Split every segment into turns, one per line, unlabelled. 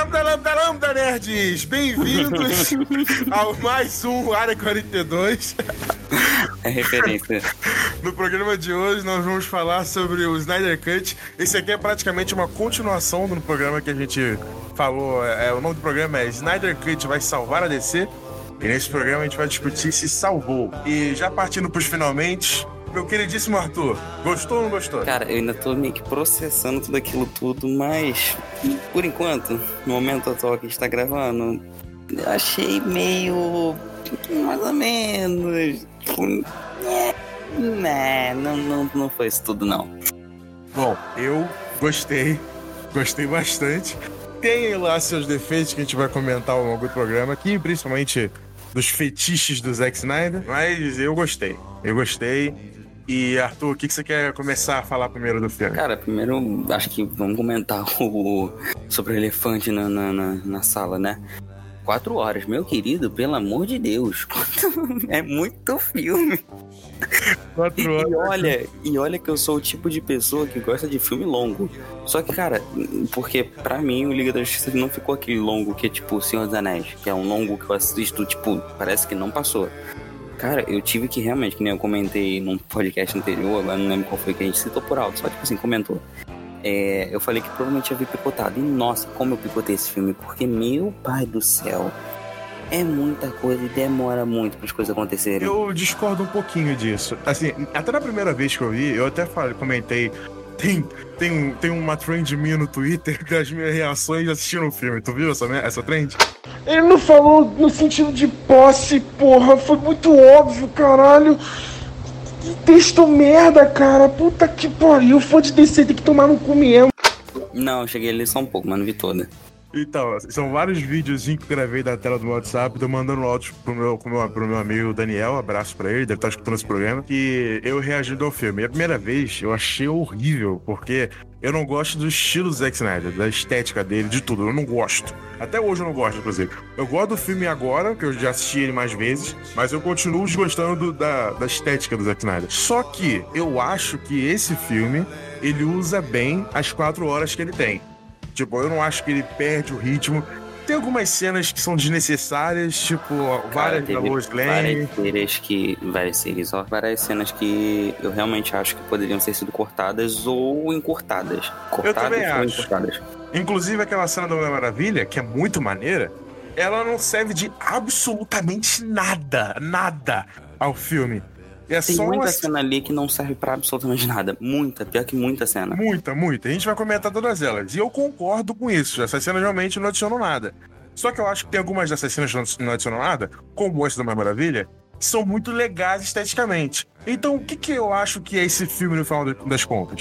Lambda, lambda, lambda, nerds! Bem-vindos ao mais um Área 42.
É referência.
No programa de hoje nós vamos falar sobre o Snyder Cut. Esse aqui é praticamente uma continuação do programa que a gente falou. É, o nome do programa é Snyder Cut vai salvar a DC. E nesse programa a gente vai discutir se salvou. E já partindo pros finalmente, meu queridíssimo Arthur, gostou ou não gostou?
Cara, eu ainda tô meio que processando tudo aquilo tudo, mas por enquanto, no momento atual que a gente tá gravando, eu achei meio. mais ou menos. Tipo, é, né, não, não, não foi isso tudo, não.
Bom, eu gostei, gostei bastante. Tem lá seus defeitos que a gente vai comentar ao longo do programa aqui, principalmente dos fetiches do Zack Snyder, mas eu gostei. Eu gostei. E, Arthur, o que, que você quer começar a falar primeiro do filme?
Cara, primeiro acho que vamos comentar o, sobre o elefante na, na, na, na sala, né? Quatro horas, meu querido, pelo amor de Deus. é muito filme.
Quatro horas.
E olha, e olha que eu sou o tipo de pessoa que gosta de filme longo. Só que, cara, porque pra mim o Liga da Justiça não ficou aquele longo que é tipo O Senhor dos Anéis, que é um longo que eu assisto, tipo, parece que não passou. Cara, eu tive que realmente, que nem eu comentei num podcast anterior, agora não lembro qual foi que a gente citou por alto, só tipo assim, comentou. É, eu falei que provavelmente havia picotado. E nossa, como eu picotei esse filme, porque meu pai do céu. É muita coisa e demora muito para as coisas acontecerem.
Eu discordo um pouquinho disso. Assim, até na primeira vez que eu vi, eu até falei, comentei. Tem, tem, tem uma trend minha no Twitter das minhas reações assistindo o filme. Tu viu essa, essa trend?
Ele não falou no sentido de posse, porra. Foi muito óbvio, caralho. Que texto merda, cara. Puta que pariu. Fã de DC tem que tomar no cu mesmo.
Não, eu cheguei ali só um pouco, mas não vi toda.
Então, são vários vídeos que eu gravei da tela do WhatsApp, eu mandando áudio pro meu, pro, meu, pro meu amigo Daniel, abraço pra ele, deve estar escutando esse programa, que eu reagindo ao filme. E a primeira vez eu achei horrível, porque eu não gosto do estilo do Zack Snyder, da estética dele, de tudo. Eu não gosto. Até hoje eu não gosto, inclusive. Eu gosto do filme agora, que eu já assisti ele mais vezes, mas eu continuo desgostando do, da, da estética do Zack Snyder. Só que eu acho que esse filme, ele usa bem as quatro horas que ele tem. Tipo, eu não acho que ele perde o ritmo. Tem algumas cenas que são desnecessárias, tipo, várias da Lois Lane.
Várias que. Várias ó. Várias cenas que eu realmente acho que poderiam ter sido cortadas ou encurtadas. Cortadas
eu também acho.
encurtadas.
Inclusive aquela cena da Mulher Maravilha, que é muito maneira, ela não serve de absolutamente nada, nada ao filme. É
Tem
só
muita
uma
cena ali que não serve pra absolutamente nada. Muita, pior que muita cena.
Muita, muita. A gente vai comentar todas elas. E eu concordo com isso. Essas cenas realmente não adicionam nada. Só que eu acho que tem algumas dessas cenas que não adicionam nada, como essa da Mulher Maravilha, que são muito legais esteticamente. Então, o que, que eu acho que é esse filme no final das contas?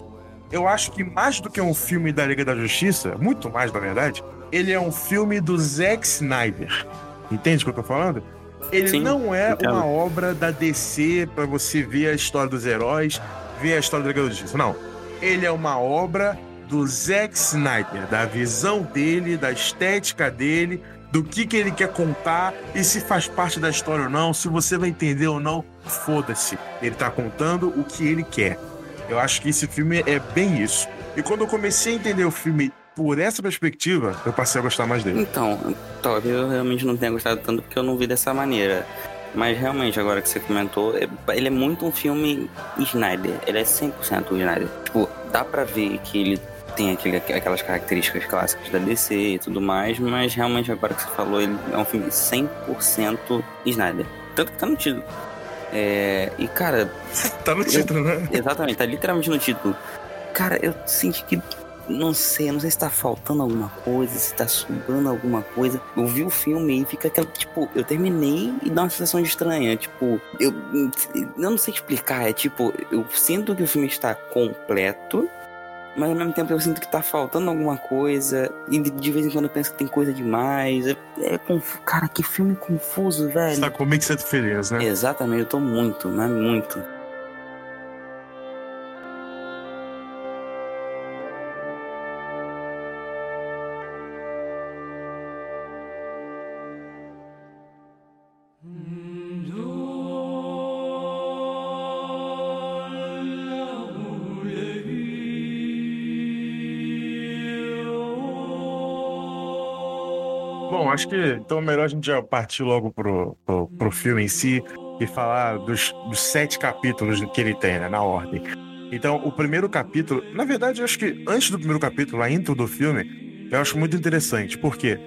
Eu acho que mais do que um filme da Liga da Justiça, muito mais na verdade, ele é um filme do Zack Snyder. Entende o que eu tô falando? Ele
Sim,
não é uma obra da DC pra você ver a história dos heróis, ver a história da Liga da Justiça. Não. Ele é uma obra do Zack Snyder, da visão dele, da estética dele, do que, que ele quer contar e se faz parte da história ou não, se você vai entender ou não, foda-se. Ele tá contando o que ele quer. Eu acho que esse filme é bem isso. E quando eu comecei a entender o filme por essa perspectiva, eu passei a gostar mais dele.
Então, talvez eu realmente não tenha gostado tanto porque eu não vi dessa maneira. Mas realmente, agora que você comentou, é- ele é muito um filme Snyder. Ele é 100% Snyder. Tipo, dá pra ver que ele tem aquele, aquelas características clássicas da DC e tudo mais, mas realmente, agora que você falou, ele é um filme 100% Snyder. Tanto que tá no título. É, e, cara,
Tá no título, né?
Exatamente, tá literalmente no título. Cara, eu senti que. Não sei, não sei se tá faltando alguma coisa, se tá sobrando alguma coisa. Eu vi o filme e fica aquela. Tipo, eu terminei e dá uma sensação estranha. Tipo, eu, eu não sei explicar. É tipo, eu sinto que o filme está completo, mas ao mesmo tempo eu sinto que tá faltando alguma coisa. E de, vez em quando eu penso que tem coisa demais. É, é Cara, que filme confuso, velho.
Você tá com mix de feliz, né?
Exatamente, eu tô muito, mas muito.
Acho que então é melhor a gente já partir logo pro, pro, pro filme em si e falar dos, dos sete capítulos que ele tem, né, na ordem. Então, o primeiro capítulo, na verdade, eu acho que antes do primeiro capítulo, a intro do filme, eu acho muito interessante, porque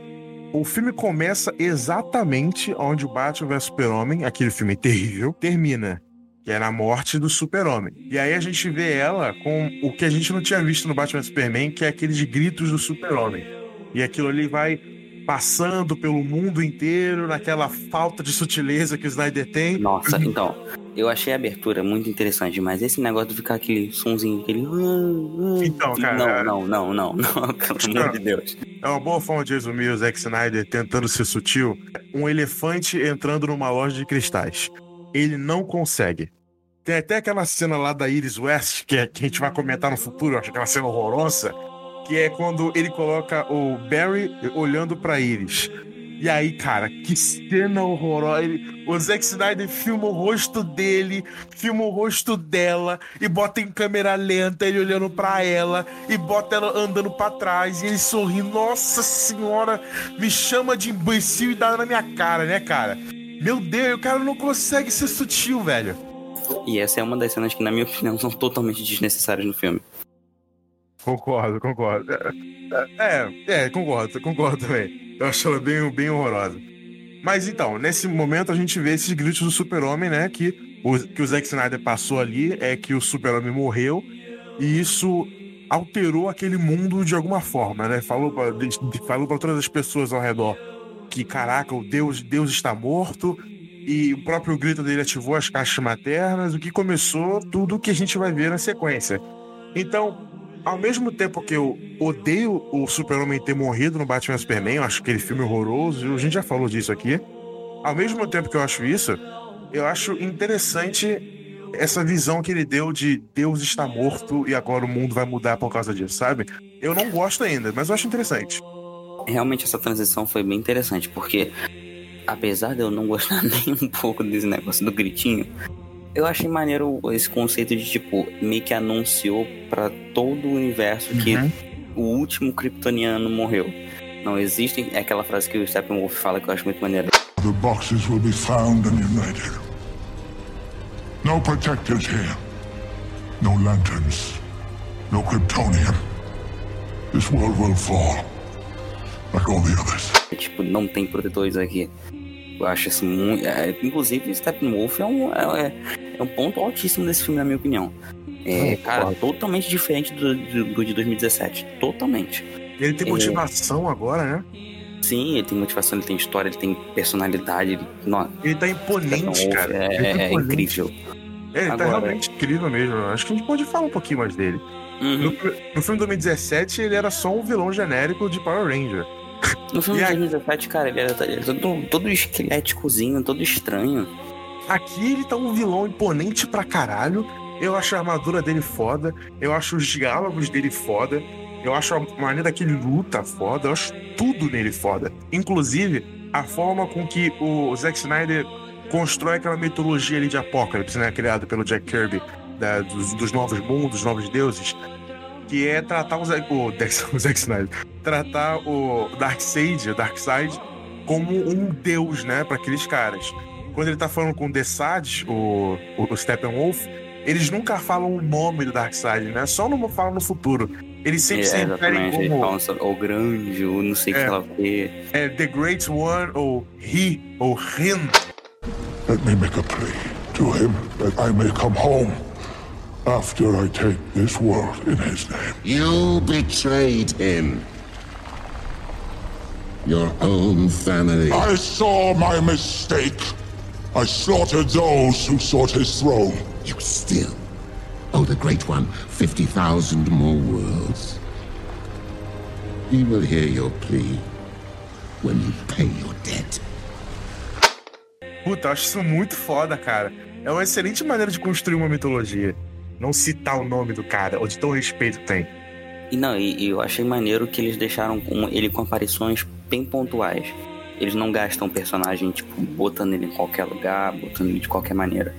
o filme começa exatamente onde o Batman vs Super-Homem, aquele filme terrível, termina. Que é na morte do Super-Homem. E aí a gente vê ela com o que a gente não tinha visto no Batman vs Superman, que é aqueles gritos do Super-Homem. E aquilo ali vai passando pelo mundo inteiro, naquela falta de sutileza que o Snyder tem.
Nossa, então, eu achei a abertura muito interessante, mas esse negócio de ficar aquele sonzinho, aquele.
Então, cara.
Não, não, não, não, não, pelo amor de Deus.
É uma boa forma de resumir o Zack Snyder tentando ser sutil. Um elefante entrando numa loja de cristais. Ele não consegue. Tem até aquela cena lá da Iris West, que, é, que a gente vai comentar no futuro, eu acho aquela cena horrorosa, que é quando ele coloca o Barry olhando pra Iris. E aí, cara, que cena horrorosa. Ele, o Zack Snyder filma o rosto dele, filma o rosto dela, e bota em câmera lenta ele olhando para ela, e bota ela andando para trás, e ele sorrindo. Nossa senhora, me chama de imbecil e dá na minha cara, né, cara? Meu Deus, o cara não consegue ser sutil, velho.
E essa é uma das cenas que, na minha opinião, são totalmente desnecessárias no filme.
Concordo, concordo. É, é, concordo, concordo também. Eu acho ela bem, bem horrorosa. Mas então, nesse momento a gente vê esses gritos do super-homem, né? Que o, que o Zack Snyder passou ali é que o super-homem morreu e isso alterou aquele mundo de alguma forma, né? Falou para falou pra todas as pessoas ao redor que, caraca, o Deus, Deus está morto e o próprio grito dele ativou as caixas maternas, o que começou tudo que a gente vai ver na sequência. Então, ao mesmo tempo que eu odeio o Super-Homem ter morrido no Batman Superman, eu acho aquele filme horroroso, a gente já falou disso aqui. Ao mesmo tempo que eu acho isso, eu acho interessante essa visão que ele deu de Deus está morto e agora o mundo vai mudar por causa disso, sabe? Eu não gosto ainda, mas eu acho interessante.
Realmente essa transição foi bem interessante, porque apesar de eu não gostar nem um pouco desse negócio do gritinho, eu achei maneiro esse conceito de, tipo, meio que anunciou para todo o universo que
Uhum.
o último kryptoniano morreu. Não existem. É aquela frase que o Steppenwolf fala que eu acho muito maneiro.
The boxes will be found and united. No protectors here. No lanterns. No Kryptonian. This world will fall. Like all the others.
Tipo, não tem protetores aqui. Eu acho isso muito. É, inclusive, Steppenwolf é um, é, é um ponto altíssimo desse filme, na minha opinião. É, cara, totalmente diferente do, do, do de 2017. Totalmente.
Ele tem
É.
motivação agora, né?
Sim, ele tem motivação, ele tem história, ele tem personalidade. Ele, não,
Ele tá imponente, cara.
é,
Ele tá
é
imponente.
incrível.
É, ele tá
Agora-
realmente incrível mesmo. Acho que a gente pode falar um pouquinho mais dele.
Uhum.
No, no filme 2017, ele era só um vilão genérico de Power Ranger.
No filme
E
de
aí-
2017, cara, ele era, ele era todo, todo esqueléticozinho, todo estranho.
Aqui ele tá um vilão imponente pra caralho. Eu acho a armadura dele foda. Eu acho os diálogos dele foda. Eu acho a maneira que ele luta foda. Eu acho tudo nele foda. Inclusive, a forma com que o Zack Snyder constrói aquela mitologia ali de Apocalipse, né? Criada pelo Jack Kirby, da- dos, dos novos mundos, dos novos deuses. Que é tratar o Zack, o, o Zack Snyder. Tratar o Darkseid, o Darkseid, como um deus, né? Pra aqueles caras quando ele tá falando com o Desad, o, o, o Steppenwolf, eles nunca falam o nome do Darkseid, né? Só não falam no futuro. Eles sempre
É,
se referem.
Eles
como
falam o grande, o não sei o
É.
que ela vê.
é, The Great One, ou He, ou Him.
Let me make a plea to him that I may come home after I take this world in his name.
You betrayed him. Your own family.
I saw my mistake. I slaughtered those who sought his throne.
You still owe the Great One 50,000 more worlds. He will hear your plea when you pay your debt.
Puta, eu acho isso muito foda, cara. É uma excelente maneira de construir uma mitologia. Não citar o nome do cara, ou de tão respeito tem.
E não, e, e eu achei maneiro que eles deixaram com ele com aparições bem pontuais. Eles não gastam personagem, tipo, botando ele em qualquer lugar, botando ele de qualquer maneira.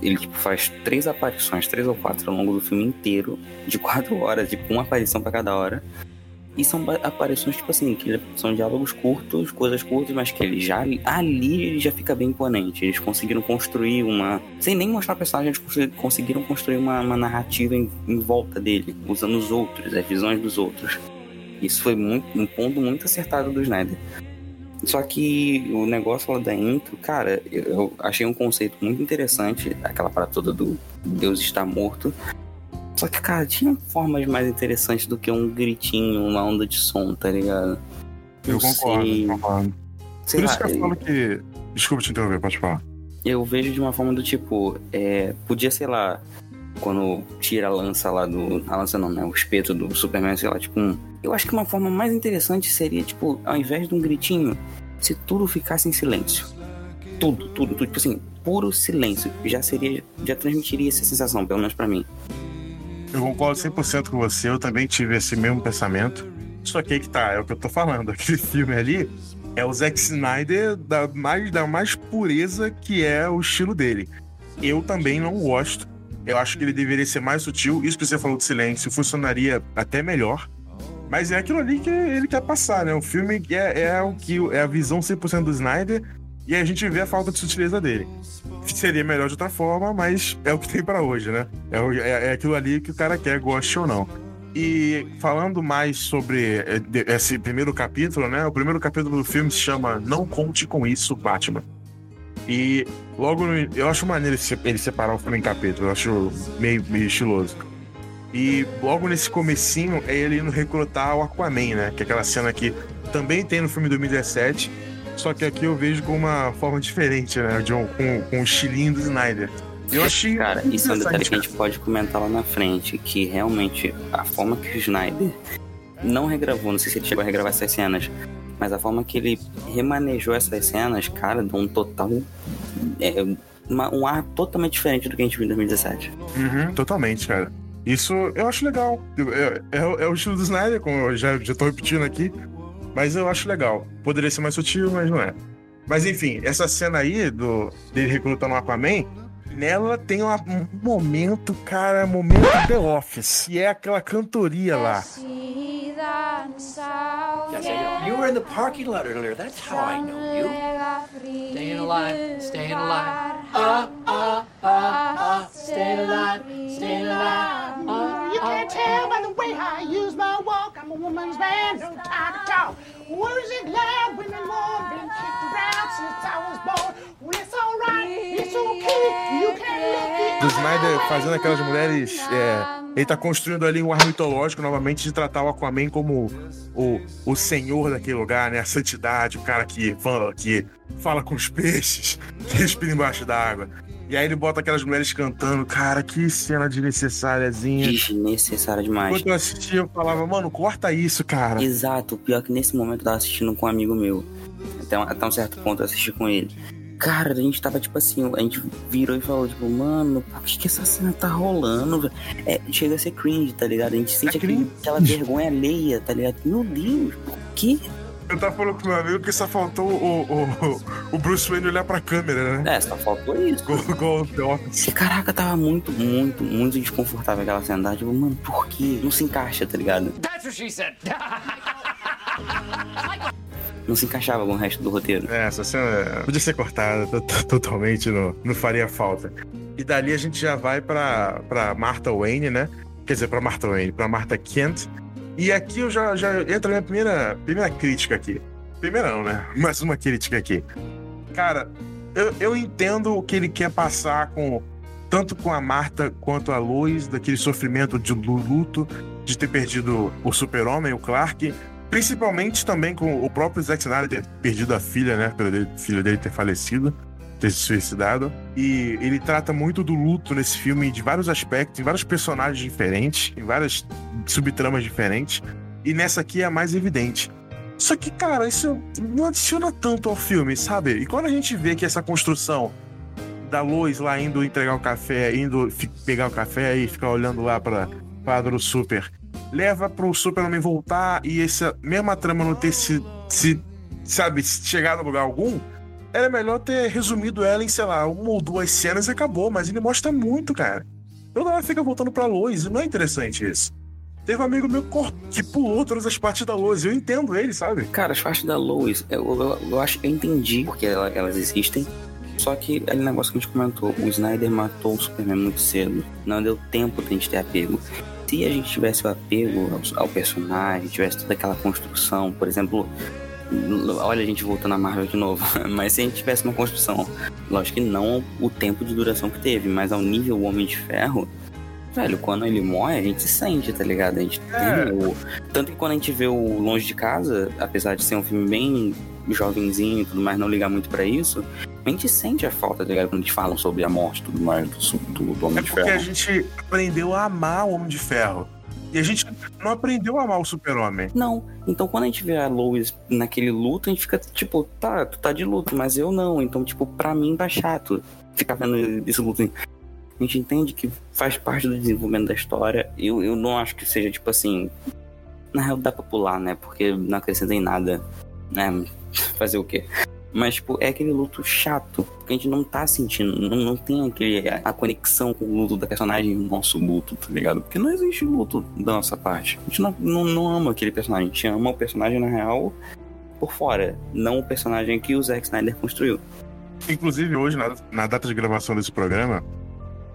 Ele, tipo, faz três aparições, três ou quatro ao longo do filme inteiro, de quatro horas, tipo, uma aparição pra cada hora. E são aparições, tipo assim, que são diálogos curtos, coisas curtas, mas que ele já ali ele já fica bem imponente. Eles conseguiram construir uma. Sem nem mostrar o personagem, eles conseguiram construir uma, uma narrativa em, em, volta dele, usando os outros, as visões dos outros. Isso foi muito, um ponto muito acertado do Snyder. Só que o negócio lá da intro, cara, eu achei um conceito muito interessante, aquela parada toda do Deus está morto. Só que, cara, tinha formas mais interessantes do que um gritinho, uma onda de som, tá ligado?
Eu concordo, sei. concordo. Sei Por lá, isso que eu falo que. Desculpa te interromper, pode falar.
Eu vejo de uma forma do tipo, é, podia, sei lá, quando tira a lança lá do. A lança não, né? O espeto do Superman, sei lá, tipo um. Eu acho que uma forma mais interessante seria, tipo, ao invés de um gritinho, se tudo ficasse em silêncio. Tudo, tudo, tudo. Tipo assim, puro silêncio. Já seria. Já transmitiria essa sensação, pelo menos para mim.
Eu concordo 100% com você, eu também tive esse mesmo pensamento. Só que aí que tá, é o que eu tô falando. Aquele filme ali é o Zack Snyder da mais, da mais pureza que é o estilo dele. Eu também não gosto. Eu acho que ele deveria ser mais sutil. Isso que você falou de silêncio funcionaria até melhor. Mas é aquilo ali que ele quer passar, né? O filme é, é o que é a visão 100% do Snyder e a gente vê a falta de sutileza dele. Seria melhor de outra forma, mas é o que tem para hoje, né? É, é, é, aquilo ali que o cara quer, goste ou não. E falando mais sobre é, esse primeiro capítulo, né? O primeiro capítulo do filme se chama Não Conte Com Isso, Batman. E logo no, eu acho maneiro ele separar o filme em capítulos, eu acho meio, meio estiloso. E logo nesse comecinho é ele indo recrutar o Aquaman, né? Que é aquela cena que também tem no filme 2017, só que aqui eu vejo com uma forma diferente, né? John, com, com o estilinho do Snyder. Eu achei.
Cara, isso é um detalhe que a gente pode comentar lá na frente, que realmente a forma que o Snyder não regravou, não sei se ele chegou a regravar essas cenas, mas a forma que ele remanejou essas cenas, cara, dá um total. É, uma, um ar totalmente diferente do que a gente viu em 2017.
Uhum, totalmente, cara. Isso eu acho legal. É, é, é, o estilo do Snyder, como eu já, já tô repetindo aqui. Mas eu acho legal. Poderia ser mais sutil, mas não é. Mas enfim, essa cena aí do, dele recrutando o Aquaman, nela tem uma, um momento, cara, momento The Office. E é aquela cantoria lá.
Yes, you were in the parking lot earlier. That's how I know you. Staying alive, staying alive. Uh, uh, uh, uh, staying alive, staying alive. Uh, you can't tell by the way I use my walk. I'm a woman's man, no time to talk. Loud when the Lord been kicked around since I was born. Well, it's alright, it's okay. You can't look it.
Do Snyder fazendo aquelas mulheres. É ele tá construindo ali um ar mitológico novamente de tratar o Aquaman como o, o senhor daquele lugar, né? A santidade, o cara que fala, que fala com os peixes, que respira embaixo d'água. E aí ele bota aquelas mulheres cantando. Cara, que cena desnecessáriazinha.
Desnecessária demais.
Quando eu assistia, eu falava, mano, corta isso, cara.
Exato. Pior que nesse momento eu tava assistindo com um amigo meu. Até um, até um certo ponto eu assisti com ele. Cara, a gente tava tipo assim, a gente virou e falou, tipo, mano, por que, que essa cena tá rolando? É, chega a ser cringe, tá ligado? A gente sente é aquele, aquela vergonha alheia, tá ligado? Meu Deus, por quê?
Eu tava falando com meu amigo que só faltou o, o, o Bruce Wayne olhar pra câmera,
né? É, só faltou isso. Gol, gol, Caraca, tava muito, muito, muito desconfortável aquela cena. Tipo, mano, por quê? Não se encaixa, tá ligado? That's what she said. não se encaixava com o resto do roteiro.
É, essa cena podia ser cortada totalmente, não, não faria falta. E dali a gente já vai pra, pra Martha Wayne, né? Quer dizer, pra Martha Wayne, pra Martha Kent. E aqui eu já, já entra minha primeira, primeira crítica aqui. Primeira não, né? Mais uma crítica aqui. Cara, eu, eu entendo o que ele quer passar com tanto com a Marta quanto a Lois, daquele sofrimento de luto de ter perdido o super-homem, o Clark, Principalmente também com o próprio Zack Snyder ter perdido a filha, né? Pelo filho dele ter falecido, ter se suicidado. E ele trata muito do luto nesse filme de vários aspectos, em vários personagens diferentes, em várias subtramas diferentes. E nessa aqui é a mais evidente. Só que, cara, isso não adiciona tanto ao filme, sabe? E quando a gente vê que essa construção da Lois lá indo entregar o café, indo pegar o café e ficar olhando lá para quadro super leva pro Superman voltar e essa mesma trama não ter se, se sabe, chegado a lugar algum, era melhor ter resumido ela em, sei lá, uma ou duas cenas e acabou, mas ele mostra muito, cara. Toda hora fica voltando pra luz, não é interessante isso. Teve um amigo meu que pulou todas as partes da Lois. Eu entendo ele, sabe?
Cara, as partes da Lois, eu, eu, eu acho, eu entendi porque elas existem. Só que aquele negócio que a gente comentou, o Snyder matou o Superman muito cedo. Não deu tempo da gente ter apego. Se a gente tivesse o apego ao, ao personagem, tivesse toda aquela construção, por exemplo, olha a gente voltando a Marvel de novo, mas se a gente tivesse uma construção, lógico que não o tempo de duração que teve, mas ao nível Homem de Ferro, velho, quando ele morre, a gente sente, tá ligado? A gente é. tem o... Tanto que quando a gente vê o Longe de Casa, apesar de ser um filme bem jovenzinho e tudo mais, não ligar muito para isso, a gente sente a falta, tá ligado? Quando eles falam sobre a morte e tudo mais do, do, do Homem é de Ferro.
porque a gente aprendeu a amar o Homem de Ferro. E a gente não aprendeu a amar o super-homem.
Não. Então quando a gente vê a Lois naquele luto, a gente fica tipo, tá, tu tá de luto, mas eu não. Então, tipo, pra mim tá chato ficar vendo esse luto. A gente entende que faz parte do desenvolvimento da história. Eu, eu não acho que seja, tipo assim. Na real, dá pra pular, né? Porque não acrescenta em nada. Né? Fazer o quê? Mas, tipo, é aquele luto chato. Porque a gente não tá sentindo, não, não tem aquele, a conexão com o luto da personagem, o nosso luto, tá ligado? Porque não existe luto da nossa parte. A gente não, não, não ama aquele personagem, a gente ama o personagem na real por fora, não o personagem que o Zack Snyder construiu.
Inclusive, hoje, na, na data de gravação desse programa,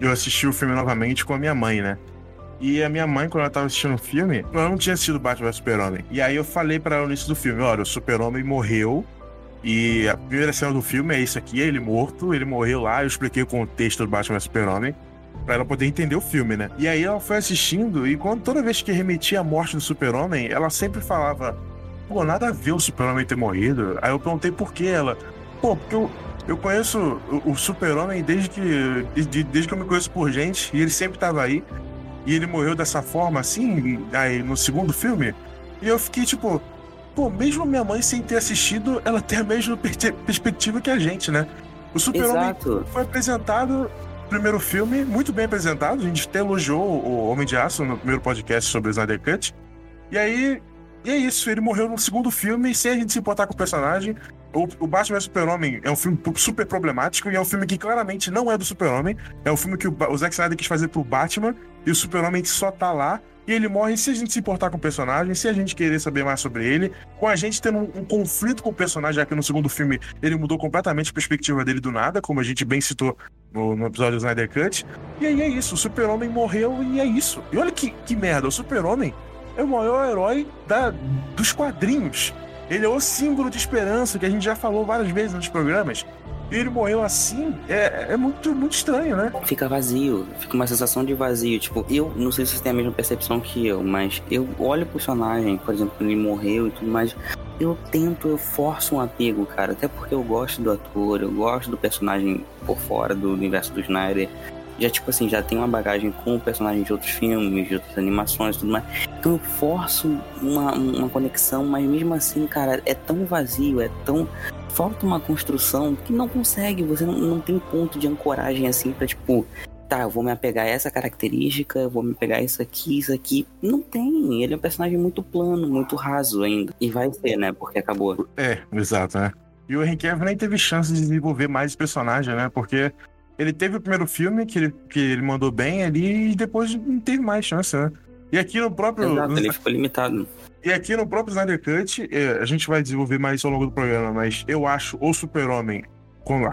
eu assisti o filme novamente com a minha mãe, né? E a minha mãe, quando ela tava assistindo o filme, ela não tinha sido Batman vs Super-Homem. E aí eu falei para ela no início do filme: olha, o Super-Homem morreu e a primeira cena do filme é isso aqui, ele morto, ele morreu lá, eu expliquei o contexto do Batman Super-Homem pra ela poder entender o filme, né? E aí ela foi assistindo e quando toda vez que remetia a morte do Super-Homem, ela sempre falava: "Pô, nada a ver o Super-Homem ter morrido". Aí eu perguntei por que ela: "Pô, porque eu eu conheço o, Super-Homem desde que desde, desde que eu me conheço por gente e ele sempre tava aí. E ele morreu dessa forma assim, aí no segundo filme. E eu fiquei tipo, pô, mesmo minha mãe sem ter assistido, ela tem a mesma perspectiva que a gente, né? O Super-Homem foi apresentado no primeiro filme, muito bem apresentado. A gente até elogiou o Homem de Aço no primeiro podcast sobre o Snyder Cut. E aí, e é isso, ele morreu no segundo filme sem a gente se importar com o personagem. O, o Batman Super-Homem é um filme super problemático e é um filme que claramente não é do Super-Homem. É um filme que o, o Zack Snyder quis fazer pro Batman e o Super-Homem só tá lá e ele morre se a gente se importar com o personagem, se a gente querer saber mais sobre ele, com a gente tendo um, um conflito com o personagem, já que no segundo filme ele mudou completamente a perspectiva dele do nada, como a gente bem citou no, no episódio do Snyder Cut. E aí é isso, o Super-Homem morreu e é isso. E olha que, que merda, o Super-Homem é o maior herói da, dos quadrinhos. Ele é o símbolo de esperança que a gente já falou várias vezes nos programas e ele morreu assim, é, é muito, muito estranho, né?
Fica vazio, fica uma sensação de vazio. Tipo, eu não sei se você tem a mesma percepção que eu, mas eu olho pro personagem, por exemplo, ele morreu e tudo mais. Eu tento, eu forço um apego, cara. Até porque eu gosto do ator, eu gosto do personagem por fora do universo do Snyder já, tipo assim, já tem uma bagagem com o personagem de outros filmes, de outras animações e tudo mais. Então eu forço uma, uma conexão, mas mesmo assim, cara, é tão vazio, é tão falta uma construção que não consegue, você não, não tem ponto de ancoragem assim pra tipo, tá, eu vou me apegar a essa característica, eu vou me pegar isso aqui, isso aqui. Não tem, ele é um personagem muito plano, muito raso ainda. E vai ser, né, porque acabou.
É, exato, né? E o Henry Cavill nem teve chance de desenvolver mais esse personagem, né? Porque ele teve o primeiro filme que ele, que ele mandou bem ali e depois não teve mais chance, né? E aqui no próprio.
Exato, ele ficou limitado.
E aqui no próprio Snyder Cut, é, a gente vai desenvolver mais ao longo do programa, mas eu acho o Super-Homem, quando,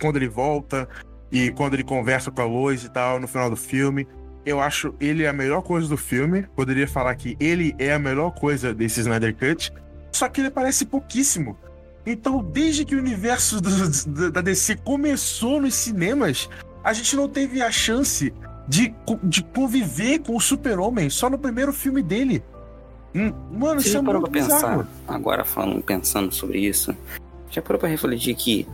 quando ele volta e quando ele conversa com a Lois e tal, no final do filme, eu acho ele a melhor coisa do filme. Poderia falar que ele é a melhor coisa desse Snyder Cut, só que ele aparece pouquíssimo. Então, desde que o universo do, da DC começou nos cinemas, a gente não teve a chance de, de conviver com o Super-Homem só no primeiro filme dele. Hum, mano, Você isso é muito pra
pensar, agora falando, pensando sobre isso, já parou pra refletir que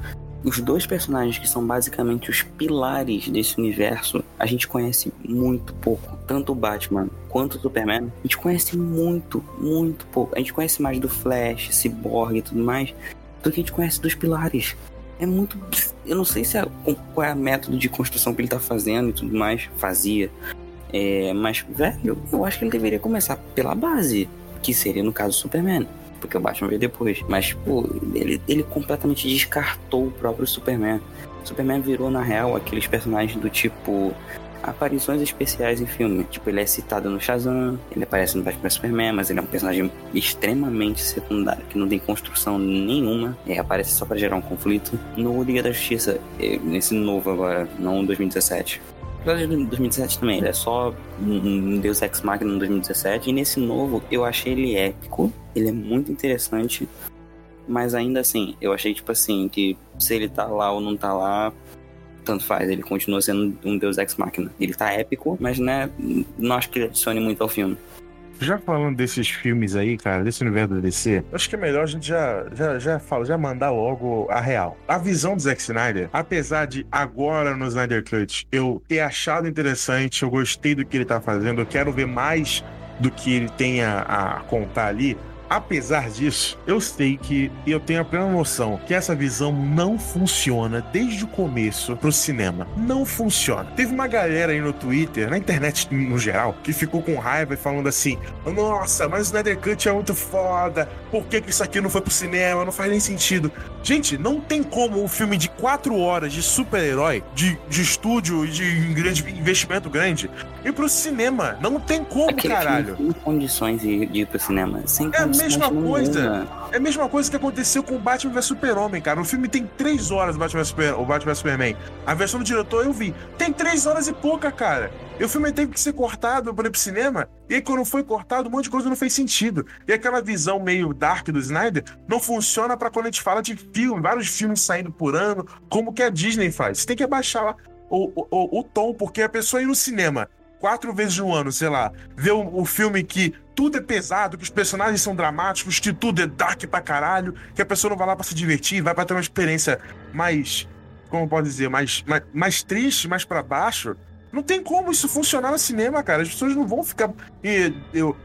os dois personagens que são basicamente os pilares desse universo, a gente conhece muito pouco. Tanto o Batman quanto o Superman, a gente conhece muito, muito pouco. A gente conhece mais do Flash, Cyborg e tudo mais, do que a gente conhece dos pilares. É muito. Eu não sei se é, qual é o método de construção que ele tá fazendo e tudo mais. Fazia. É, mas, velho, eu acho que ele deveria começar pela base, que seria no caso Superman. Porque o Batman veio depois. Mas, pô, ele, ele completamente descartou o próprio Superman. Superman virou, na real, aqueles personagens do tipo. aparições especiais em filme. Tipo, ele é citado no Shazam, ele aparece no Batman Superman, mas ele é um personagem extremamente secundário, que não tem construção nenhuma, e aparece só para gerar um conflito. No Liga da Justiça, é, nesse novo agora, não 2017. Apesar de 2017 também, ele é só um Deus Ex Machina no 2017. E nesse novo, eu achei ele épico, ele é muito interessante. Mas ainda assim, eu achei, tipo assim, que se ele tá lá ou não tá lá, tanto faz. Ele continua sendo um Deus Ex Machina. Ele tá épico, mas né, não acho que ele adicione muito ao filme.
Já falando desses filmes aí, cara, desse universo da DC, acho que é melhor a gente já, já, já, fala, já mandar logo a real. A visão do Zack Snyder, apesar de agora no Snyder Cut eu ter achado interessante, eu gostei do que ele tá fazendo, eu quero ver mais do que ele tenha a contar ali, Apesar disso, eu sei que e eu tenho a plena noção que essa visão não funciona desde o começo pro cinema. Não funciona. Teve uma galera aí no Twitter, na internet no geral, que ficou com raiva e falando assim: Nossa, mas o Snyder Cut é muito foda. Por que, que isso aqui não foi pro cinema? Não faz nem sentido. Gente, não tem como um filme de quatro horas de super-herói, de, de estúdio e de grande investimento grande, ir pro cinema. Não tem como,
Aquele
caralho.
Tem condições de, ir pro cinema. Sem
É
condições
mesma coisa. É a mesma coisa que aconteceu com o Batman vs Super-Homem, cara. O filme tem três horas, o Batman vs Super- o Batman vs Superman. A versão do diretor eu vi. Tem três horas e pouca, cara. E o filme teve que ser cortado para ir pro cinema. E aí, quando foi cortado, um monte de coisa não fez sentido. E aquela visão meio dark do Snyder não funciona pra quando a gente fala de filme, vários filmes saindo por ano, como que a Disney faz. Você tem que abaixar lá o, o, o, o tom, porque a pessoa ir no cinema quatro vezes no ano, sei lá, ver o, o filme que tudo é pesado, que os personagens são dramáticos, que tudo é dark pra caralho, que a pessoa não vai lá pra se divertir, vai pra ter uma experiência mais, como pode dizer, mais, mais, mais triste, mais pra baixo. Não tem como isso funcionar no cinema, cara. As pessoas não vão ficar. E, eu,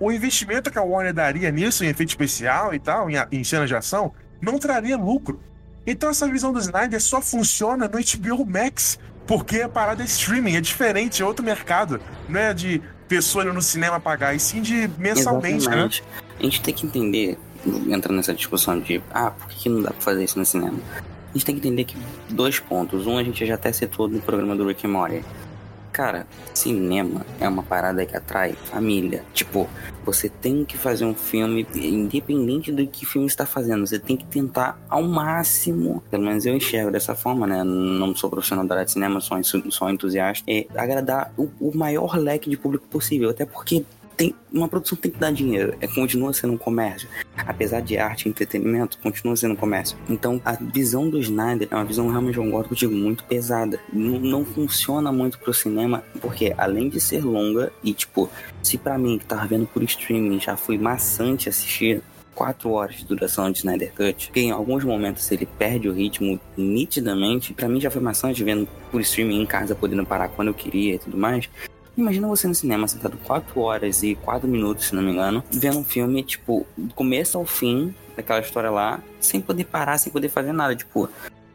o investimento que a Warner daria nisso, em efeito especial e tal, em, em cenas de ação, não traria lucro. Então essa visão do Snyder só funciona no HBO Max, porque a parada é streaming, é diferente, é outro mercado. Não é de pessoa no cinema pagar, e sim de mensalmente, né?
Exatamente. A gente tem que entender, entrando nessa discussão de ah, por que que não dá pra fazer isso no cinema? A gente tem que entender que dois pontos. Um a gente já até citou no programa do Rick and Morty. Cara, cinema é uma parada que atrai família. Tipo, você tem que fazer um filme, independente do que filme está fazendo, você tem que tentar ao máximo, pelo menos eu enxergo dessa forma, né? Não sou profissional da área de cinema, sou, sou entusiasta, é agradar o, o maior leque de público possível. Até porque tem, uma produção tem que dar dinheiro, é, continua sendo um comércio. Apesar de arte e entretenimento, continua sendo um comércio. Então, a visão do Snyder é uma visão realmente, eu concordo contigo, muito pesada. Não, não funciona muito pro cinema, porque além de ser longa, e tipo, se pra mim que tava vendo por streaming já foi maçante assistir, quatro horas de duração de Snyder Cut, que em alguns momentos ele perde o ritmo nitidamente. Pra mim já foi maçante vendo por streaming em casa, podendo parar quando eu queria e tudo mais. Imagina você no cinema sentado 4 horas e 4 minutos, se não me engano, vendo um filme, tipo, do começo ao fim daquela história lá, sem poder parar, sem poder fazer nada. Tipo,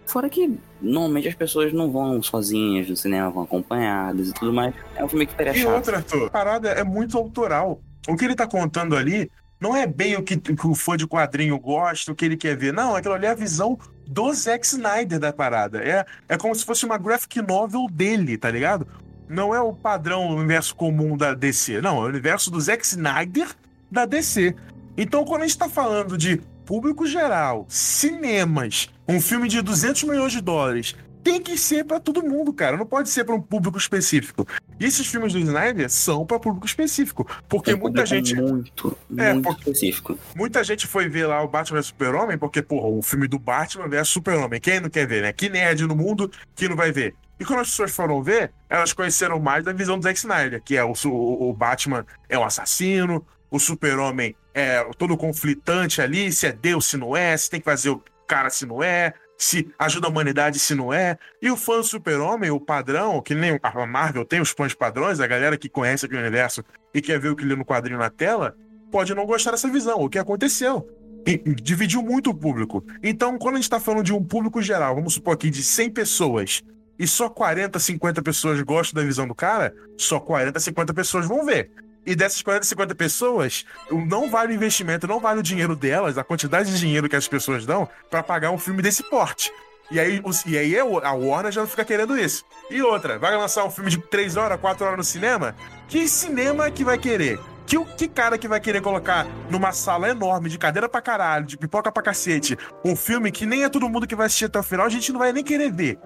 fora que normalmente as pessoas não vão sozinhas no cinema, vão acompanhadas e tudo mais. É um filme que parece
E
chato.
outra, Arthur, a parada é muito autoral. O que ele tá contando ali não é bem o que, que o fã de quadrinho gosta, o que ele quer ver. Não, aquilo ali é a visão do Zack Snyder da parada. É, é como se fosse uma graphic novel dele, tá ligado? Não é o padrão o universo comum da DC. Não, é o universo do Zack Snyder da DC. Então, quando a gente tá falando de público geral, cinemas, um filme de 200 milhões de dólares, tem que ser pra todo mundo, cara. Não pode ser pra um público específico. E esses filmes do Snyder são pra público específico. Porque
Tem
muita gente.
Muito,
É,
muito específico.
Muita gente foi ver lá o Batman vs Super-Homem, porque, porra, o filme do Batman vs Super-Homem. Quem não quer ver, né? Que nerd no mundo que não vai ver. E quando as pessoas foram ver, elas conheceram mais da visão do Zack Snyder, que é o, o, o Batman é um assassino, o Super-Homem é todo conflitante ali, se é Deus, se não é, se tem que fazer o cara se não é, se ajuda a humanidade se não é. E o fã do Super-Homem, o padrão, que nem a Marvel tem os fãs padrões, a galera que conhece aquele universo e quer ver o que lê no quadrinho na tela, pode não gostar dessa visão, o que aconteceu. E- dividiu muito o público. Então, quando a gente tá falando de um público geral, vamos supor aqui de 100 pessoas, e só 40, 50 pessoas gostam da visão do cara, só 40, 50 pessoas vão ver. E dessas 40, 50 pessoas, não vale o investimento, não vale o dinheiro delas, a quantidade de dinheiro que as pessoas dão pra pagar um filme desse porte. E aí, e aí eu- a Warner já fica querendo isso. E outra, vai lançar um filme de 3 horas, 4 horas no cinema? Que cinema que vai querer? Que, que cara que vai querer colocar numa sala enorme, de cadeira pra caralho, de pipoca pra cacete, um filme que nem é todo mundo que vai assistir até o final, a gente não vai nem querer ver.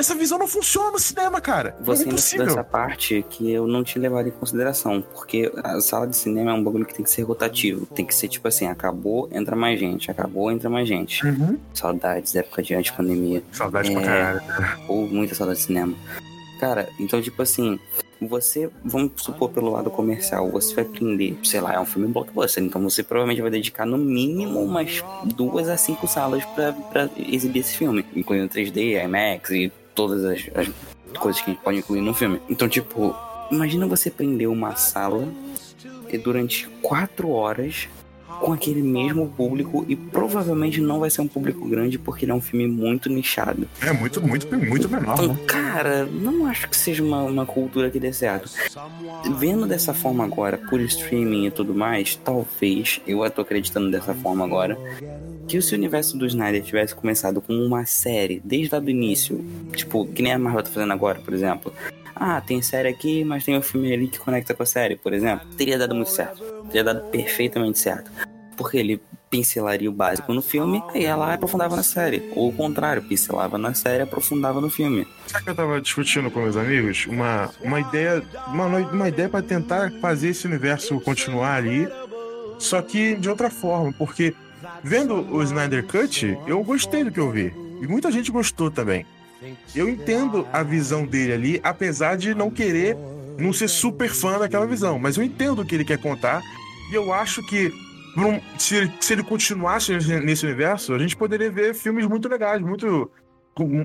Essa visão não funciona no cinema, cara.
Você
não é
ainda essa parte que eu não te levaria em consideração, porque a sala de cinema é um bagulho que tem que ser rotativo. Tem que ser tipo assim, acabou, entra mais gente, acabou, entra mais gente.
Uhum.
Saudades, época de antes-pandemia.
Saudade pra
É.
caralho.
Ou muita saudade de cinema. Cara, então tipo assim, você, vamos supor pelo lado comercial, você vai prender, sei lá, é um filme blockbuster, então você provavelmente vai dedicar no mínimo umas duas a cinco salas pra, pra exibir esse filme, incluindo 3D, IMAX e todas as, as coisas que a gente pode incluir no filme. Então, tipo, imagina você prender uma sala e durante quatro horas com aquele mesmo público e provavelmente não vai ser um público grande porque ele é um filme muito nichado.
É muito, muito, muito menor,
Então,
né?
cara, não acho que seja uma, uma cultura que dê certo. Vendo dessa forma agora, por streaming e tudo mais, talvez, eu tô acreditando dessa forma agora, que se o universo do Snyder tivesse começado com uma série desde lá do início, tipo, que nem a Marvel tá fazendo agora, por exemplo. Ah, tem série aqui, mas tem um filme ali que conecta com a série, por exemplo. Teria dado muito certo. Teria dado perfeitamente certo. Porque ele pincelaria o básico no filme e ela aprofundava na série. Ou o contrário, pincelava na série e aprofundava no filme.
Sabe que eu tava discutindo com meus amigos? Uma, uma ideia. Uma, uma ideia para tentar fazer esse universo continuar ali. Só que de outra forma, porque vendo o Snyder Cut, eu gostei do que eu vi. E muita gente gostou também. Eu entendo a visão dele ali, apesar de não querer não ser super fã daquela visão. Mas eu entendo o que ele quer contar. E eu acho que por um- se, se ele continuasse nesse, universo, a gente poderia ver filmes muito legais, muito,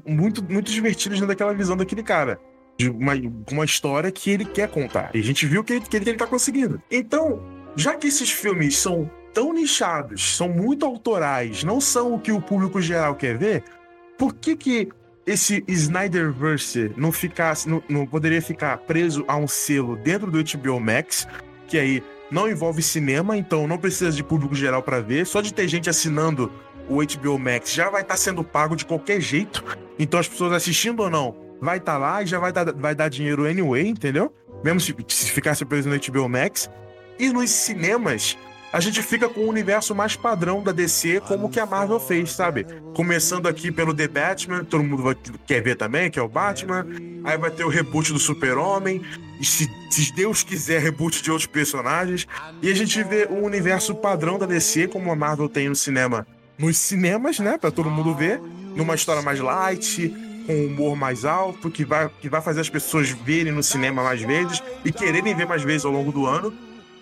muito, muito divertidos daquela visão daquele cara. De uma, uma história que ele quer contar. E a gente viu ele, que ele, que ele tá conseguindo. Então, já que esses filmes são tão nichados, são muito autorais, não são o que o público geral quer ver, por que que esse Snyderverse não ficasse, não, não poderia ficar preso a um selo dentro do HBO Max, que aí não envolve cinema, então não precisa de público geral para ver, só de ter gente assinando o HBO Max já vai estar sendo pago de qualquer jeito. Então as pessoas assistindo ou não, vai estar lá e já vai dar, vai dar dinheiro anyway, entendeu? Mesmo se, se ficasse preso no HBO Max. E nos cinemas, a gente fica com o universo mais padrão da DC, como que a Marvel fez, sabe? Começando aqui pelo The Batman, todo mundo vai- quer ver também, que é o Batman. Aí vai ter o reboot do Super-Homem. Se, se Deus quiser, reboot de outros personagens. E a gente vê o universo padrão da DC, como a Marvel tem no cinema. Nos cinemas, né? Pra todo mundo ver. Numa história mais light, com um humor mais alto, que vai, que vai fazer as pessoas verem no cinema mais vezes e quererem ver mais vezes ao longo do ano.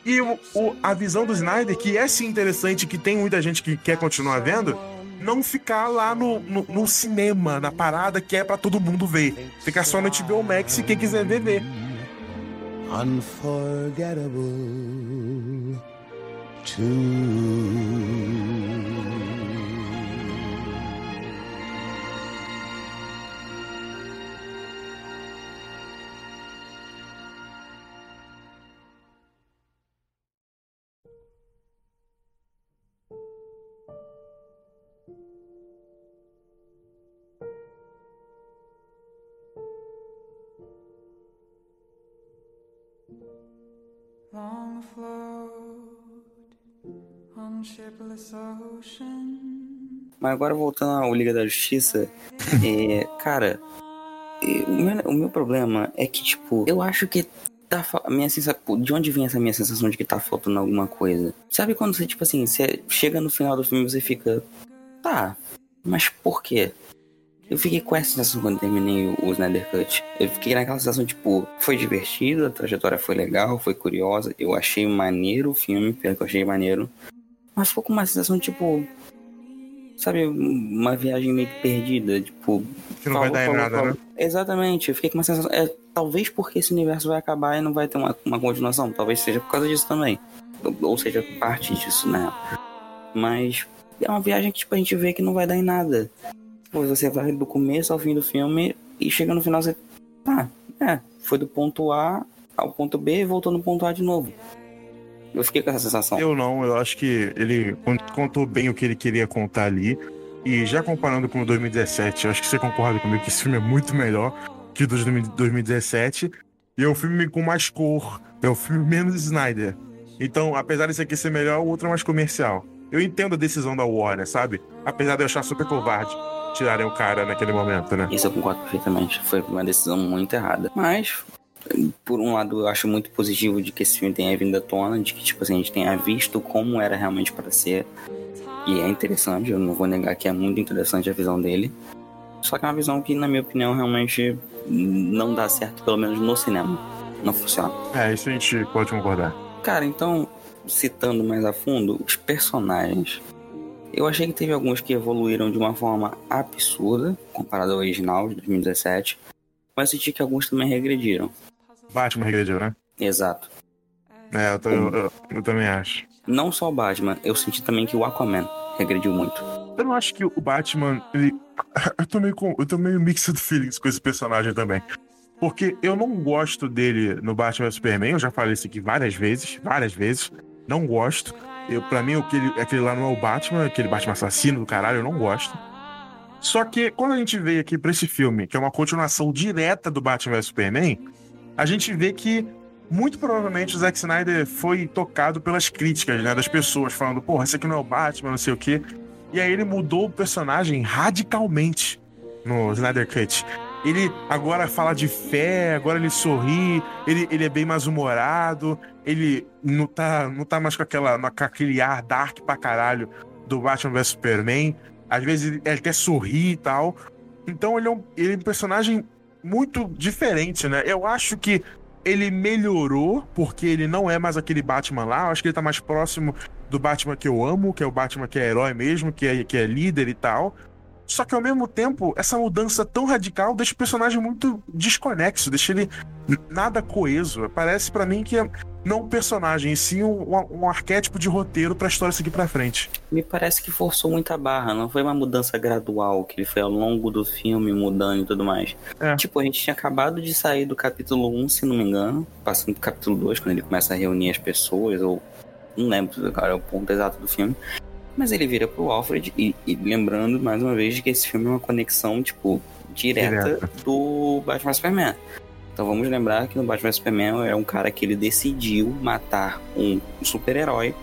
E o, o- a visão do Snyder, que é sim interessante, que tem muita gente que quer continuar vendo, não ficar lá no, no, no cinema, na parada que é pra todo mundo ver. Ficar só no HBO Max e quem quiser ver, ver.
unforgettable too.
Mas agora voltando ao Liga da Justiça, é, cara, o, meu, o meu problema é que, tipo, eu acho que tá. minha sensação. De onde vem essa minha sensação de que tá faltando alguma coisa? Sabe quando você, tipo assim, você chega no final do filme e você fica. Tá, mas por quê? Eu fiquei com essa sensação quando terminei o, Snyder Cut. Eu fiquei naquela sensação, tipo, foi divertido, a trajetória foi legal, foi curiosa. Eu achei maneiro o filme, pior que eu achei maneiro. Mas ficou com uma sensação, tipo, sabe, uma viagem meio que perdida, tipo.
Que não vai dar em nada, né?
Exatamente, eu fiquei com uma sensação. É, talvez porque esse universo vai acabar e não vai ter uma, uma continuação. Talvez seja por causa disso também. Ou, seja, parte disso, né? Mas é uma viagem que tipo, a gente vê que não vai dar em nada. Tipo, você vai do começo ao fim do filme e chega no final você. Ah, é, foi do ponto A ao ponto B e voltou no ponto A de novo. Eu fiquei com essa sensação.
Eu não, eu acho que ele con- contou bem o que ele queria contar ali. E já comparando com o 2017, eu acho que você concorda comigo que esse filme é muito melhor que o de 2017. E é um filme com mais cor, é um filme menos Snyder. Então, apesar desse aqui ser melhor, o outro é mais comercial. Eu entendo a decisão da Warner, sabe? Apesar de eu achar super covarde tirarem o cara naquele momento, né?
Isso eu concordo perfeitamente. Foi uma decisão muito errada. Mas, por um lado, eu acho muito positivo de que esse filme tenha vindo à tona, de que, tipo assim, a gente tenha visto como era realmente para ser. E é interessante, eu não vou negar que é muito interessante a visão dele. Só que é uma visão que, na minha opinião, realmente não dá certo, pelo menos no cinema. Não funciona.
É, isso a gente pode concordar.
Cara, então, citando mais a fundo, os personagens. Eu achei que teve alguns que evoluíram de uma forma absurda, comparado ao original de 2017, mas senti que alguns também regrediram.
Batman regrediu, né?
Exato.
É, eu, eu, eu, eu também acho.
Não só o Batman, eu senti também que o Aquaman regrediu muito.
Eu não acho que o Batman, ele. Eu tô meio, com... eu tô meio mixed feelings com esse personagem também. Porque eu não gosto dele no Batman Superman, eu já falei isso aqui várias vezes, várias vezes. Não gosto. Eu, pra mim, aquele, aquele lá não é o Batman, aquele Batman assassino do caralho, eu não gosto. Só que quando a gente veio aqui pra esse filme, que é uma continuação direta do Batman vs Superman, a gente vê que muito provavelmente o Zack Snyder foi tocado pelas críticas, né? Das pessoas falando, porra, esse aqui não é o Batman, não sei o quê. E aí ele mudou o personagem radicalmente no Snyder Cut. Ele agora fala de fé, agora ele sorri, ele, ele é bem mais humorado, ele não tá, não tá mais com, aquela, com aquele ar dark pra caralho do Batman vs Superman. Às vezes ele, até sorri e tal. Então ele é, um, ele é um personagem muito diferente, né? Eu acho que ele melhorou, porque ele não é mais aquele Batman lá. Eu acho que ele tá mais próximo do Batman que eu amo, que é o Batman que é herói mesmo, que é, que é líder e tal. Só que ao mesmo tempo, essa mudança tão radical deixa o personagem muito desconexo, deixa ele nada coeso. Parece para mim que é não um personagem, e sim um, um arquétipo de roteiro pra história seguir pra frente.
Me parece que forçou muita barra, não foi uma mudança gradual, que ele foi ao longo do filme mudando e tudo mais. É. Tipo, a gente tinha acabado de sair do capítulo 1, se não me engano, passando pro capítulo 2, quando ele começa a reunir as pessoas, ou não lembro agora é o ponto exato do filme. Mas ele vira pro Alfred e, e, lembrando mais uma vez de que esse filme é uma conexão, tipo, direta, direta. do Batman Superman. Então vamos lembrar que no Batman Superman é um cara que ele decidiu matar um super-herói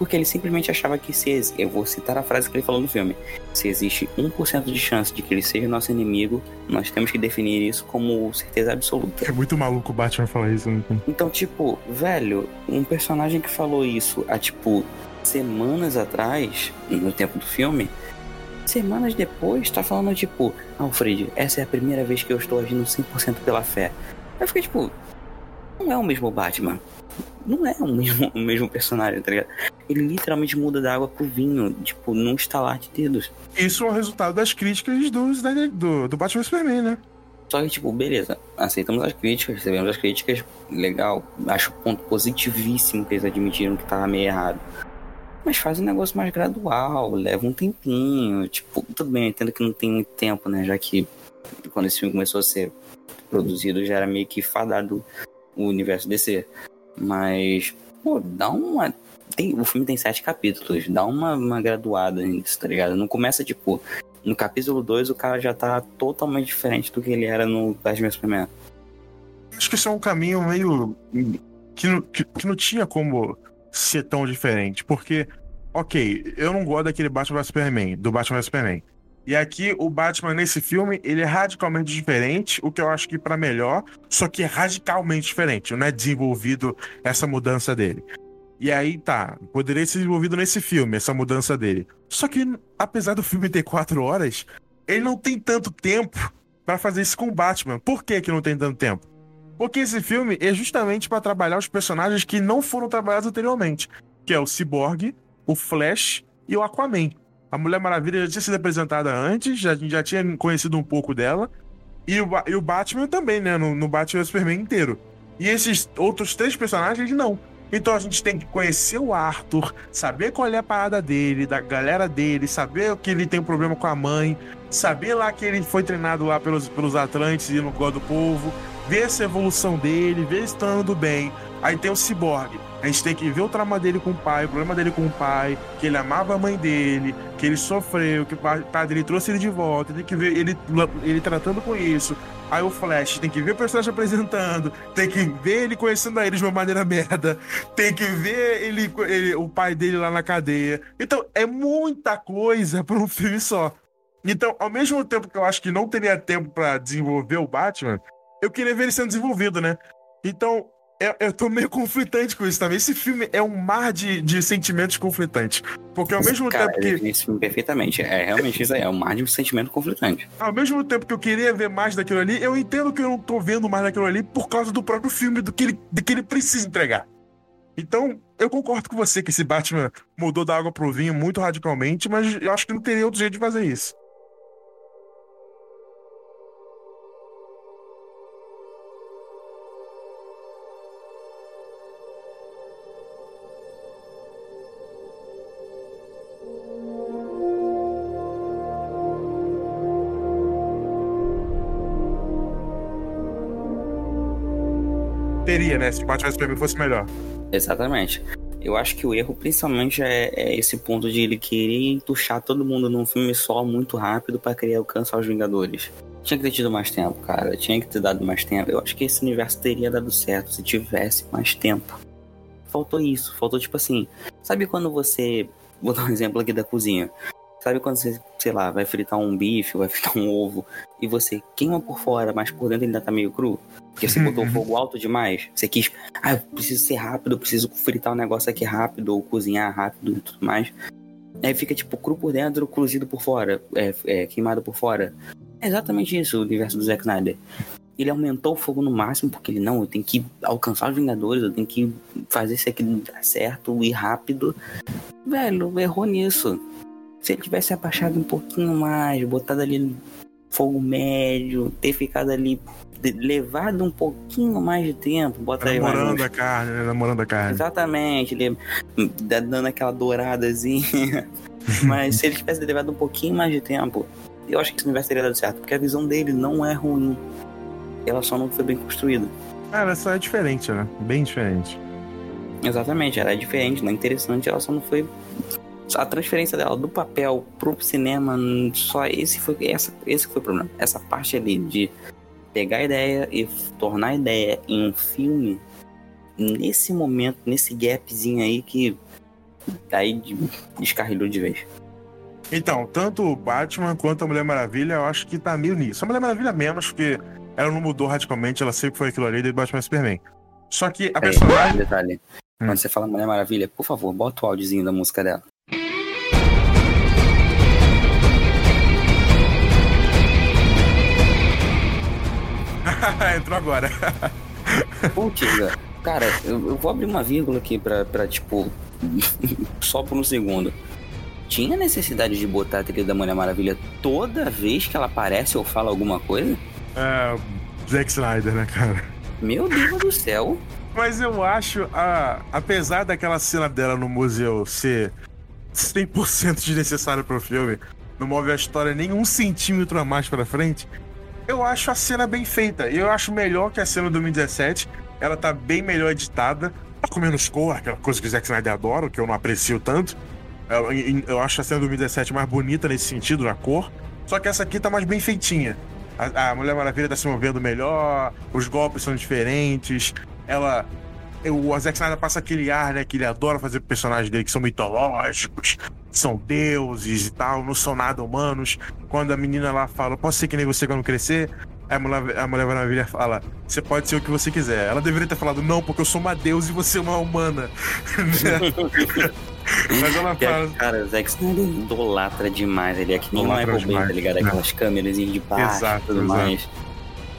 porque ele simplesmente achava que se eu vou citar a frase que ele falou no filme, se existe 1% de chance de que ele seja nosso inimigo, nós temos que definir isso como certeza absoluta.
É muito maluco o Batman falar isso. Né?
Então, tipo, velho, um personagem que falou isso há tipo semanas atrás, no tempo do filme, semanas depois tá falando tipo, Alfred, essa é a primeira vez que eu estou agindo 100% pela fé. Eu fiquei tipo, não é o mesmo Batman. Não é o mesmo, o mesmo personagem, tá ligado? Ele literalmente muda da água pro vinho, tipo, num estalar de dedos.
Isso é o resultado das críticas do, do, do Batman Superman, né?
Só que, tipo, beleza, aceitamos as críticas, recebemos as críticas, legal. Acho ponto positivíssimo que eles admitiram que tava meio errado. Mas faz um negócio mais gradual, leva um tempinho. Tipo, tudo bem, eu entendo que não tem muito tempo, né? Já que quando esse filme começou a ser produzido já era meio que fadado o universo DC. Mas, pô, dá uma. Tem, o filme tem sete capítulos, dá uma, uma graduada nisso, tá ligado? Não começa, tipo, no capítulo 2 o cara já tá totalmente diferente do que ele era no Batman Superman.
Acho que isso é um caminho meio. que que, que não tinha como ser tão diferente. Porque, ok, eu não gosto daquele Batman vs Superman, do Batman vs Superman. E aqui o Batman nesse filme, ele é radicalmente diferente, o que eu acho que para melhor, só que é radicalmente diferente, não é desenvolvido essa mudança dele. E aí tá, poderia ser desenvolvido nesse filme, essa mudança dele. Só que, apesar do filme ter quatro horas, ele não tem tanto tempo para fazer isso com o Batman. Por que, que não tem tanto tempo? Porque esse filme é justamente para trabalhar os personagens que não foram trabalhados anteriormente, que é o Cyborg, o Flash e o Aquaman. A Mulher Maravilha já tinha sido apresentada antes, já, já tinha conhecido um pouco dela. E o, e o Batman também, né? No, no Batman Superman inteiro. E esses outros três personagens, não. Então a gente tem que conhecer o Arthur, saber qual é a parada dele, da galera dele, saber que ele tem um problema com a mãe, saber lá que ele foi treinado lá pelos, pelos Atlantes e no God do Povo, ver essa evolução dele, ver se tá andando bem. Aí tem o Cyborg. A gente tem que ver o trauma dele com o pai, o problema dele com o pai, que ele amava a mãe dele, que ele sofreu, que o pai dele trouxe ele de volta, tem que ver ele, ele tratando com isso. Aí o Flash tem que ver o personagem apresentando, tem que ver ele conhecendo a eles de uma maneira merda, tem que ver ele, ele o pai dele lá na cadeia. Então é muita coisa para um filme só. Então, ao mesmo tempo que eu acho que não teria tempo para desenvolver o Batman, eu queria ver ele sendo desenvolvido, né? Então, eu, eu tô meio conflitante com isso também. Esse filme é um mar de, de sentimentos conflitantes. Porque ao mesmo
Cara,
tempo que.
Esse filme perfeitamente. É realmente isso aí, é um mar de sentimento conflitante.
Ao mesmo tempo que eu queria ver mais daquilo ali, eu entendo que eu não tô vendo mais daquilo ali por causa do próprio filme, do que ele, do que ele precisa entregar. Então, eu concordo com você que esse Batman mudou da água pro vinho muito radicalmente, mas eu acho que não teria outro jeito de fazer isso. Teria, né? Se o Batman vs fosse melhor.
Exatamente. Eu acho que o erro principalmente é, é, esse ponto de ele querer entuchar todo mundo num filme só muito rápido para querer alcançar os Vingadores. Tinha que ter tido mais tempo, cara. Tinha que ter dado mais tempo. Eu acho que esse universo teria dado certo se tivesse mais tempo. Faltou isso. Faltou tipo assim. Sabe quando você. Vou dar um exemplo aqui da cozinha. Sabe quando você, sei lá, vai fritar um bife, vai fritar um ovo e você queima por fora, mas por dentro ainda tá meio cru? Porque você botou o fogo alto demais. Você quis, ah, eu preciso ser rápido, eu preciso fritar um negócio aqui rápido, ou cozinhar rápido e tudo mais. Aí fica tipo cru por dentro, cozido por fora, é, é, queimado por fora. É exatamente isso o universo do Zack Snyder. Ele aumentou o fogo no máximo, porque ele, não, eu tenho que alcançar os Vingadores, eu tenho que fazer isso aqui dar certo e rápido. Velho, errou nisso. Se ele tivesse abaixado um pouquinho mais, botado ali fogo médio, ter ficado ali levado um pouquinho mais de tempo, bota
namorando
mais
a carne, né? Namorando a carne.
Exatamente, ele dando aquela douradazinha. Mas se ele tivesse levado um pouquinho mais de tempo, eu acho que esse universo teria dado certo, porque a visão dele não é ruim. Ela só não foi bem construída.
Cara, só é diferente, né? Bem diferente.
Exatamente, ela é diferente, não é interessante, ela só não foi a transferência dela do papel pro cinema, só esse foi essa, esse foi o problema. Essa parte ali de pegar a ideia e tornar a ideia em um filme, nesse momento, nesse gapzinho aí que aí descarrilhou de vez.
Então, tanto o Batman quanto a Mulher Maravilha, eu acho que tá meio nisso. A Mulher Maravilha menos, porque ela não mudou radicalmente, ela sempre foi aquilo ali do Batman e Superman. Só que a
É,
personagem.
detalhe. Quando você fala Mulher Maravilha, por favor, bota o áudiozinho da música dela.
Entrou agora.
Putz, cara, eu, eu vou abrir uma vírgula aqui pra, pra tipo, só por um segundo. Tinha necessidade de botar a trilha da Mulher Maravilha toda vez que ela aparece ou fala alguma coisa?
É, Zack Snyder, né, cara?
Meu Deus do céu.
Mas eu acho, a, apesar daquela cena dela no museu ser 100% desnecessária pro filme, não move a história nem um centímetro a mais pra frente, eu acho a cena bem feita. Eu acho melhor que a cena do 2017. Ela tá bem melhor editada. Tá com menos cor, aquela coisa que o Zack Snyder adora, que eu não aprecio tanto. Eu, eu acho a cena do 2017 mais bonita nesse sentido, na cor. Só que essa aqui tá mais bem feitinha. A, a Mulher Maravilha tá se movendo melhor, os golpes são diferentes. Ela. O Zack Snyder passa aquele ar, né? Que ele adora fazer personagens dele que são mitológicos, são deuses e tal, não são nada humanos. Quando a menina lá fala, posso ser que nem você quando crescer? A Mulher, a Mulher Maravilha fala, você pode ser o que você quiser. Ela deveria ter falado, não, porque eu sou uma deusa e você é uma humana. Mas ela fala.
Cara, o Zack Snyder idolatra demais. Ele é que nem o Michael Bay, tá ligado? Aquelas câmeras de baixo
Exato,
e tudo
exato.
mais.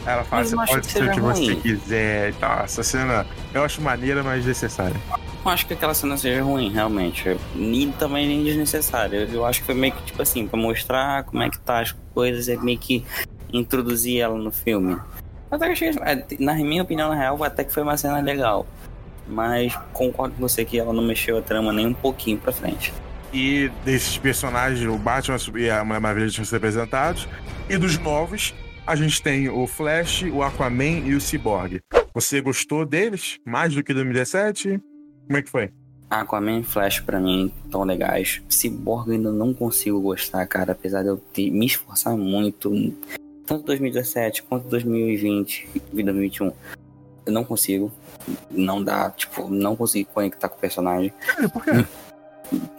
Ela fala,
Mas
você pode
que
ser o que você
ruim.
quiser e tal. Essa cena eu acho maneira, mas desnecessária.
Não acho que aquela cena seja ruim, realmente. Nem também nem desnecessária. Eu, acho que foi meio que, tipo assim, pra mostrar como é que tá as coisas, é meio que introduzir ela no filme. Até achei, é, na minha opinião, na real, até que foi uma cena legal. Mas concordo com você que ela não mexeu a trama nem um pouquinho pra frente.
E desses personagens, o Batman e a Mulher Maravilha tinham sido apresentados. E dos novos, a gente tem o Flash, o Aquaman e o Cyborg. Você gostou deles? Mais do que 2017? Como é que foi?
Aquaman e Flash pra mim tão legais. Cyborg ainda não consigo gostar, cara, apesar de eu ter, me esforçar muito, tanto 2017 quanto 2020 e 2021. Eu não consigo. Não dá, tipo, não consigo conectar com o personagem.
Cara, por quê?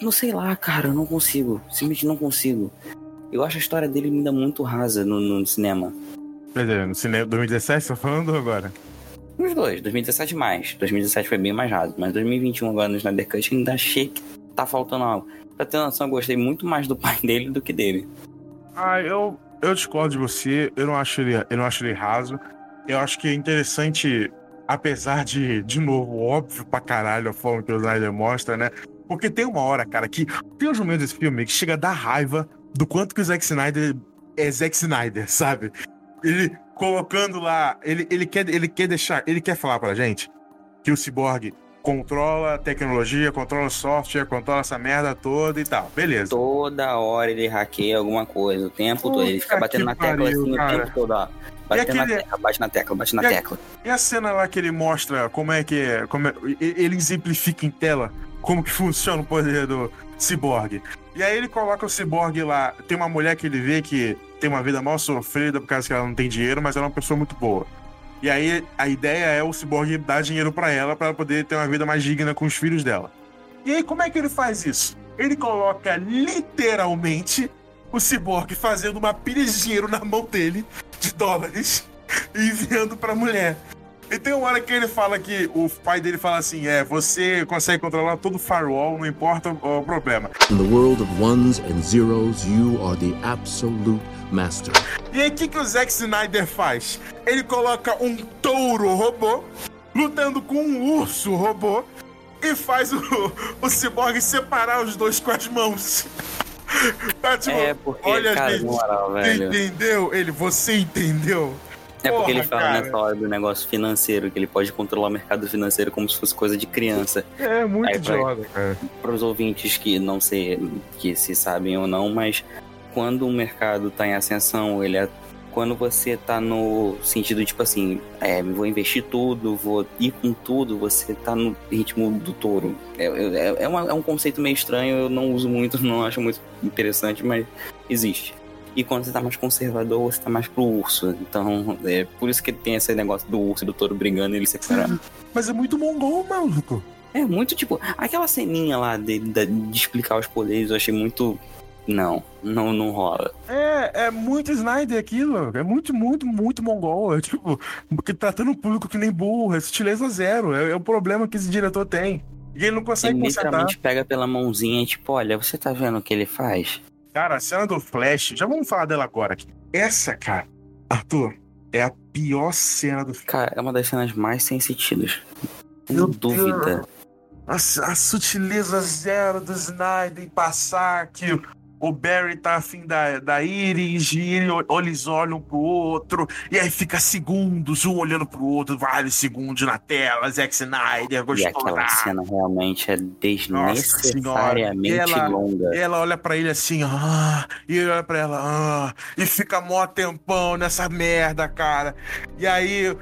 Não sei lá, cara, eu não consigo. Simplesmente não consigo. Eu acho a história dele ainda muito rasa no, no cinema.
Quer dizer, no cinema 2017, você tá falando agora?
Os dois, 2017 mais. 2017 foi bem mais raso, mas 2021 agora no Snyder Cut ainda achei que tá faltando algo. Pra ter noção, eu gostei muito mais do pai dele do que dele.
Ah, eu, eu discordo de você. Eu não acho ele, eu não acho ele raso. Eu acho que é interessante, apesar de, de novo, óbvio pra caralho a forma que o Snyder mostra, né? Porque tem uma hora, cara, que tem uns momentos desse filme que chega a dar raiva do quanto que o Zack Snyder é Zack Snyder, sabe? Ele colocando lá, ele, ele, quer, ele quer deixar, ele quer falar pra gente que o Cyborg controla a tecnologia, controla o software, controla essa merda toda e tal. Beleza.
Toda hora ele hackeia alguma coisa, o tempo todo. Ele fica
Puta
batendo na tecla
pariu,
assim
cara.
o tempo todo, ó. Na
aquele-
tecla, bate na tecla, bate na
E a-
tecla.
E a cena lá que ele mostra como é que é, como é- ele exemplifica em tela como que funciona o poder do Cyborg. E aí ele coloca o Cyborg lá, tem uma mulher que ele vê que tem uma vida mal sofrida por causa que ela não tem dinheiro, mas ela é uma pessoa muito boa. E aí a ideia é o Cyborg dar dinheiro pra ela pra ela poder ter uma vida mais digna com os filhos dela. E aí como é que ele faz isso? Ele coloca literalmente o Cyborg fazendo uma pilha de dinheiro na mão dele, de dólares, e enviando pra mulher. E tem uma hora que ele fala que o pai dele fala assim: é, você consegue controlar todo o firewall, não importa o, o problema.
In the world of ones and zeros, you are the absolute master.
E aí o que, que o Zack Snyder faz? Ele coloca um touro robô lutando com um urso robô e faz o, o Cyborg separar os dois com as mãos. Tá, tipo,
É, porque,
olha,
cara,
gente,
moral,
você
velho.
entendeu? Ele, você entendeu?
É porque ele
Porra,
fala
cara.
nessa hora do negócio financeiro, que ele pode controlar o mercado financeiro como se fosse coisa de criança.
É muito
Aí
idiota, cara.
Para os ouvintes que não sei que se sabem ou não, mas quando o mercado tá em ascensão, ele é quando você tá no sentido tipo assim, é, vou investir tudo, vou ir com tudo, você tá no ritmo do touro. É, é, é, uma- é um conceito meio estranho, eu não uso muito, não acho muito interessante, mas existe. E quando você tá mais conservador, você tá mais pro urso. Então, é por isso que tem esse negócio do urso e do touro brigando e eles separando.
Mas é muito mongol, maluco.
É muito tipo. Aquela ceninha lá de, de, de explicar os poderes eu achei muito. Não, não, não rola.
É, é muito Snyder aquilo. É muito, muito, muito mongol. É tipo, tratando o público que nem burro, é sutileza zero. É, é o problema que esse diretor tem. E ele não
Ele
consegue consertar.
literalmente pega pela mãozinha e tipo, olha, você tá vendo o que ele faz?
Cara, a cena do Flash, já vamos falar dela agora aqui. Essa, cara, Arthur, é a pior cena do filme.
Cara, é uma das cenas mais sem sentidos.
Meu
dúvida.
A, a sutileza zero do Snyder em passar que o- Barry tá afim da, da Iris e ele, eles olham pro outro, e aí fica segundos, um olhando pro outro, vários segundos na tela, Zack Snyder,
E
gostou
aquela
da-
cena realmente é desnecessariamente
senhora.
longa.
E ela olha pra ele assim, ah, e ele olha pra ela, ah, e fica mó tempão nessa merda, cara. E aí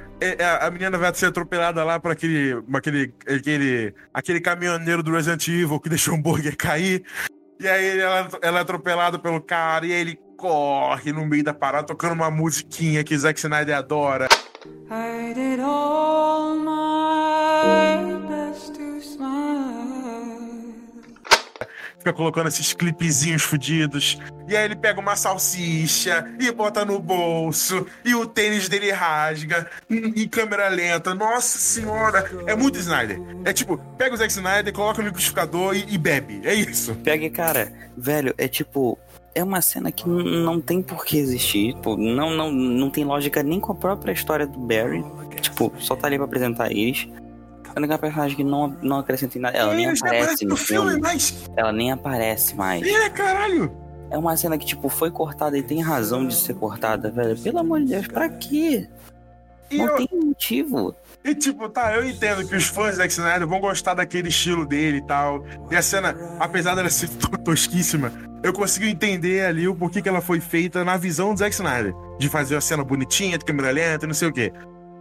a menina vai ser atropelada lá por aquele, aquele, aquele, aquele caminhoneiro do Resident Evil que deixou o hambúrguer cair. E aí ela, ela é atropelada pelo cara, e aí ele corre no meio da parada, tocando uma musiquinha que Zack Snyder adora.
I did all my
fica colocando esses clipezinhos fudidos. E aí ele pega uma salsicha e bota no bolso. E o tênis dele rasga em, câmera lenta. Nossa senhora! É muito Snyder. É tipo, pega o Zack Snyder, coloca no liquidificador e, e bebe. É isso.
Pega, cara, velho, é tipo. É uma cena que não tem por que existir. Tipo, não, não, não tem lógica nem com a própria história do Barry. Tipo, só tá ali pra apresentar eles. A única personagem que não, não acrescenta nada. Ela nem aparece no filme.
mas.
Ela nem aparece mais.
É, caralho!
É uma cena que, tipo, foi cortada e tem razão de ser cortada, velho. Pelo amor de Deus, pra quê?
E
Não
eu-
tem motivo.
E tipo, tá, eu entendo que os fãs do Zack Snyder vão gostar daquele estilo dele e tal. E a cena, apesar dela ser to- tosquíssima, eu consigo entender ali o porquê que ela foi feita na visão do Zack Snyder. De fazer a cena bonitinha, de câmera lenta e não sei o quê.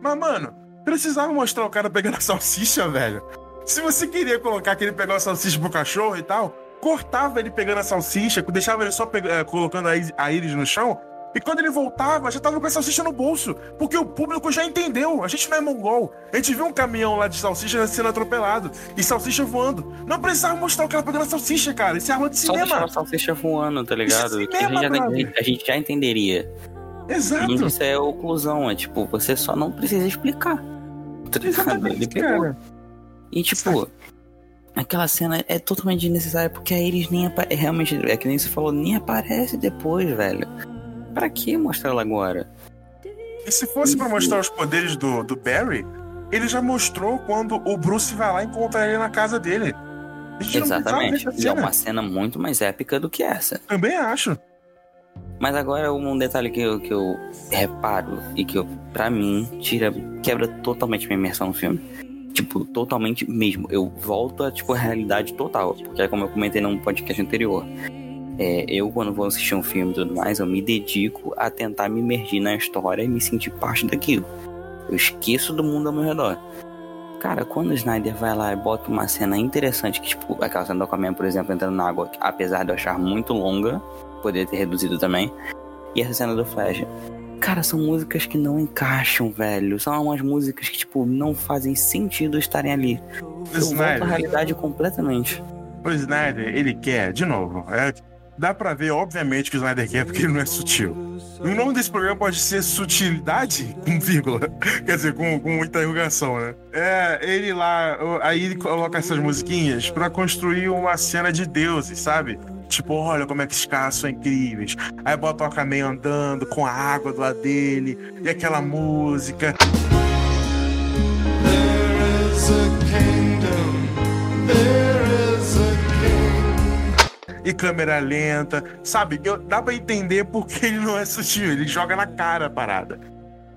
Mas, mano, precisava mostrar o cara pegando a salsicha, velho. Se você queria colocar que ele pegou a salsicha pro cachorro e tal, cortava ele pegando a salsicha, deixava ele só pega- eh, colocando a a íris no chão. E quando ele voltava, já tava com a salsicha no bolso. Porque o público já entendeu. A gente não é mongol. A gente viu um caminhão lá de salsicha sendo atropelado. E salsicha voando. Não precisava mostrar o cara pegando a salsicha, cara. Isso é arma de
Só
cinema.
a salsicha voando, tá ligado?
É
Que a, gente já,
cinema,
a gente já entenderia.
Exato.
E isso é oclusão, é tipo, você só não precisa explicar. Tá? Ele pegou. E tipo, aquela cena é totalmente desnecessária porque a Iris nem aparece. Realmente, é que nem você falou, nem aparece depois, velho. Pra que mostrar ela agora?
E se fosse pra mostrar os poderes do, do Barry, ele já mostrou quando o Bruce vai lá encontrar ele na casa dele.
Exatamente. E é uma cena muito mais épica do que essa.
Também acho.
Mas agora um detalhe que eu, que eu reparo e que eu, pra mim tira, quebra totalmente minha imersão no filme. Tipo, totalmente mesmo. Eu volto a, tipo, realidade total. Porque é como eu comentei num podcast anterior. É, eu, quando vou assistir um filme e tudo mais, eu me dedico a tentar me imergir na história e me sentir parte daquilo. Eu esqueço do mundo ao meu redor. Cara, quando o Snyder vai lá e bota uma cena interessante, que tipo, aquela cena do Aquaman, por exemplo, entrando na água, apesar de eu achar muito longa, poderia ter reduzido também. E essa cena do Flash. Cara, são músicas que não encaixam, velho. São umas músicas que, tipo, não fazem sentido estarem ali. Eu volto à
Snyder.
realidade completamente.
O Snyder, ele quer, de novo, é, dá pra ver, obviamente, que o Snyder quer, porque ele não é sutil. O nome desse programa pode ser Sutilidade, com vírgula. Quer dizer, com, com interrogação, né? É, ele lá, aí ele coloca essas musiquinhas pra construir uma cena de deuses, sabe? Tipo, olha como é que esses caras são incríveis. Aí bota o Aquaman andando com a água do lado dele, e aquela música. E câmera lenta, sabe? Eu, dá pra entender porque ele não é sutil, ele joga na cara a parada.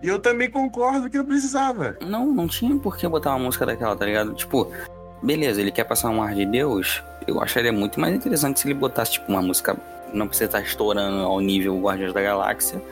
E eu também concordo que não precisava.
Não, não tinha por que botar uma música daquela, tá ligado? Tipo, beleza, ele quer passar um ar de Deus. Eu acharia muito mais interessante se ele botasse, tipo, uma música. Não precisa estar estourando ao nível Guardiões da Galáxia.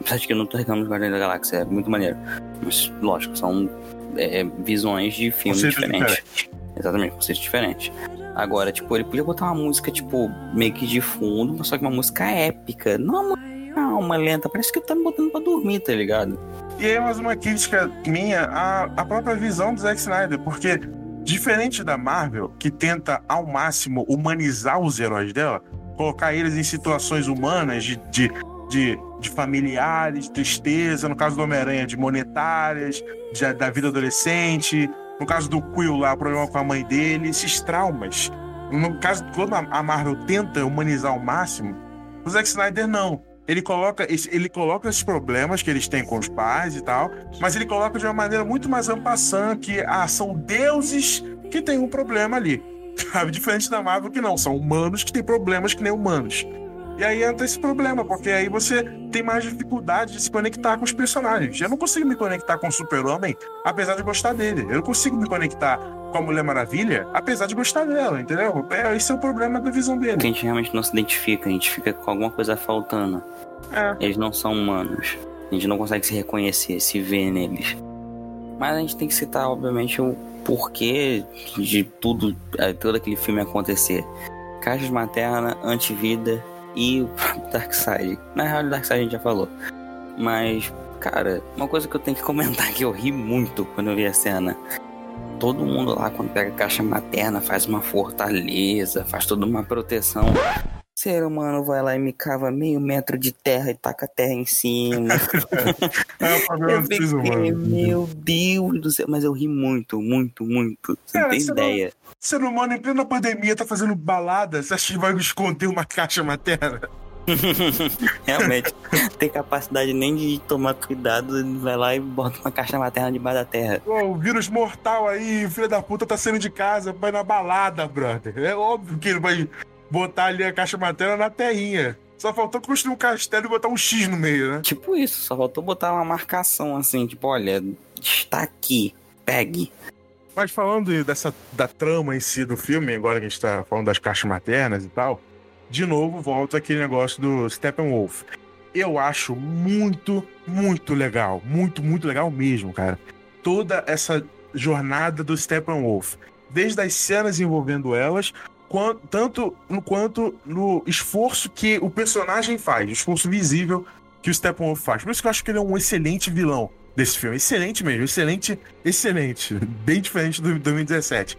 Apesar de que eu não tô reclamando de Guardiões da Galáxia, é muito maneiro. Mas, lógico, são é, visões de filmes diferentes. Exatamente, conceitos diferentes. Agora, tipo, ele podia botar uma música, tipo, meio que de fundo, só que uma música épica. Não uma calma, lenta. Parece que tá me botando pra dormir, tá ligado?
E aí, mais uma crítica minha à, à própria visão do Zack Snyder, porque, diferente da Marvel, que tenta ao máximo humanizar os heróis dela, colocar eles em situações humanas de, de, de, de familiares, tristeza, no caso do Homem-Aranha, de monetárias, de- da vida adolescente, no caso do Quill lá, o problema com a mãe dele, esses traumas. No caso, quando a Marvel tenta humanizar ao máximo, o Zack Snyder não. Ele coloca, ele coloca esses problemas que eles têm com os pais e tal, mas ele coloca de uma maneira muito mais ampassã que ah, são deuses que têm um problema ali. Sabe? Diferente da Marvel, que não, são humanos que têm problemas que nem humanos. E aí entra esse problema, porque aí você tem mais dificuldade de se conectar com os personagens. Eu não consigo me conectar com o Super-Homem, apesar de gostar dele. Eu não consigo me conectar com a Mulher Maravilha, apesar de gostar dela, entendeu? É, esse é o problema da visão dele.
Porque a gente realmente não se identifica, a gente fica com alguma coisa faltando.
É.
Eles não são humanos. A gente não consegue se reconhecer, se ver neles. Mas a gente tem que citar, obviamente, o porquê de tudo, eh, todo aquele filme acontecer. Caixas materna, antivida e o Darkseid. Na real, o Darkseid a gente já falou. Mas, cara, uma coisa que eu tenho que comentar que eu ri muito quando eu vi a cena. Todo mundo lá, quando pega a caixa materna, faz uma fortaleza, faz toda uma proteção. Ser humano vai lá e me cava meio metro de terra e taca a terra em cima.
É o problema
eu fiquei,
humanos.
meu Deus do céu, mas eu ri muito, muito, muito. Você não tem
não-
ideia.
Ser humano em plena pandemia tá fazendo balada, você acha que vai esconder uma caixa materna?
Realmente, tem capacidade nem de tomar cuidado, vai lá e bota uma caixa materna debaixo da terra.
Pô, o vírus mortal aí, o filho da puta tá saindo de casa, vai na balada, brother. É óbvio que ele vai botar ali a caixa materna na terrinha. Só faltou construir um castelo e botar um X no meio, né?
Tipo isso, só faltou botar uma marcação assim, tipo, olha, está aqui, pegue.
Mas falando dessa da trama em si do filme, agora que a gente tá falando das caixas maternas e tal, de novo volta aquele negócio do Steppenwolf. Eu acho muito, muito legal. Muito, muito legal mesmo, cara. Toda essa jornada do Steppenwolf. desde as cenas envolvendo elas, quan- tanto no quanto no esforço que o personagem faz, o esforço visível que o Steppenwolf faz. Por isso que eu acho que ele é um excelente vilão desse filme. Excelente mesmo, excelente, excelente. Bem diferente do 2017.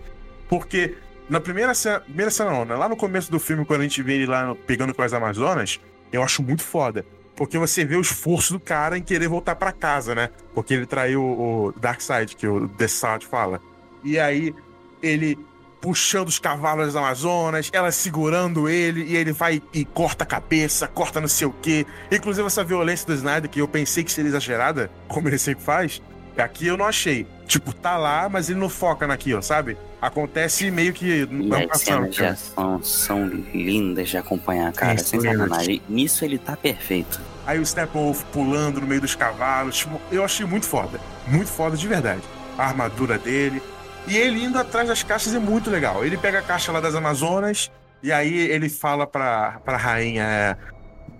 Porque na primeira cena, primeira cena não, né? lá no começo do filme, quando a gente vê ele lá pegando com as Amazonas, eu acho muito foda. Porque você vê o esforço do cara em querer voltar pra casa, né? Porque ele traiu o Darkseid, que o The Sound fala. E aí, ele puxando os cavalos das Amazonas, ela segurando ele, e ele vai e corta a cabeça, corta não sei o quê. Inclusive, essa violência do Snyder, que eu pensei que seria exagerada, como ele sempre faz, aqui eu não achei. Tipo, tá lá, mas ele não foca naquilo, sabe? Acontece meio que
E
não
as cenas de ação são lindas de acompanhar, cara.
É,
sem
lindas.
sacanagem. Nisso ele tá perfeito.
Aí o Steppenwolf pulando no meio dos cavalos. Tipo, eu achei muito foda. Muito foda de verdade. A armadura dele. E ele indo atrás das caixas é muito legal. Ele pega a caixa lá das Amazonas e aí ele fala pra, pra rainha: é,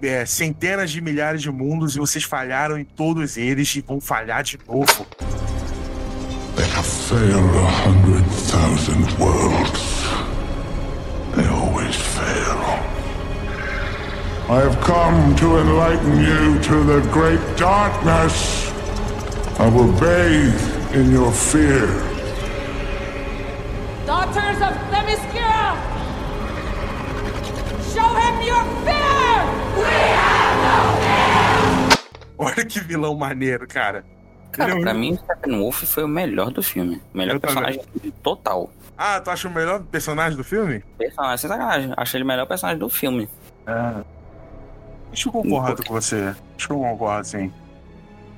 é, centenas de milhares de mundos e vocês falharam em todos eles e vão falhar de novo.
They have failed a hundred thousand worlds. They always fail. I have come to enlighten you to the great darkness. I will bathe in your fear.
Daughters of Themyscira! Show him your fear!
Olha que vilão maneiro, cara.
Cara,
Ele é
pra
um-
mim, o Steppenwolf foi o melhor do filme. O melhor
Eu também.
personagem total.
Ah, tu acha o melhor personagem do filme?
Personagem, sem sacanagem. Achei ele o melhor personagem do filme.
É. Acho que eu concordo com você. Acho que eu concordo, sim.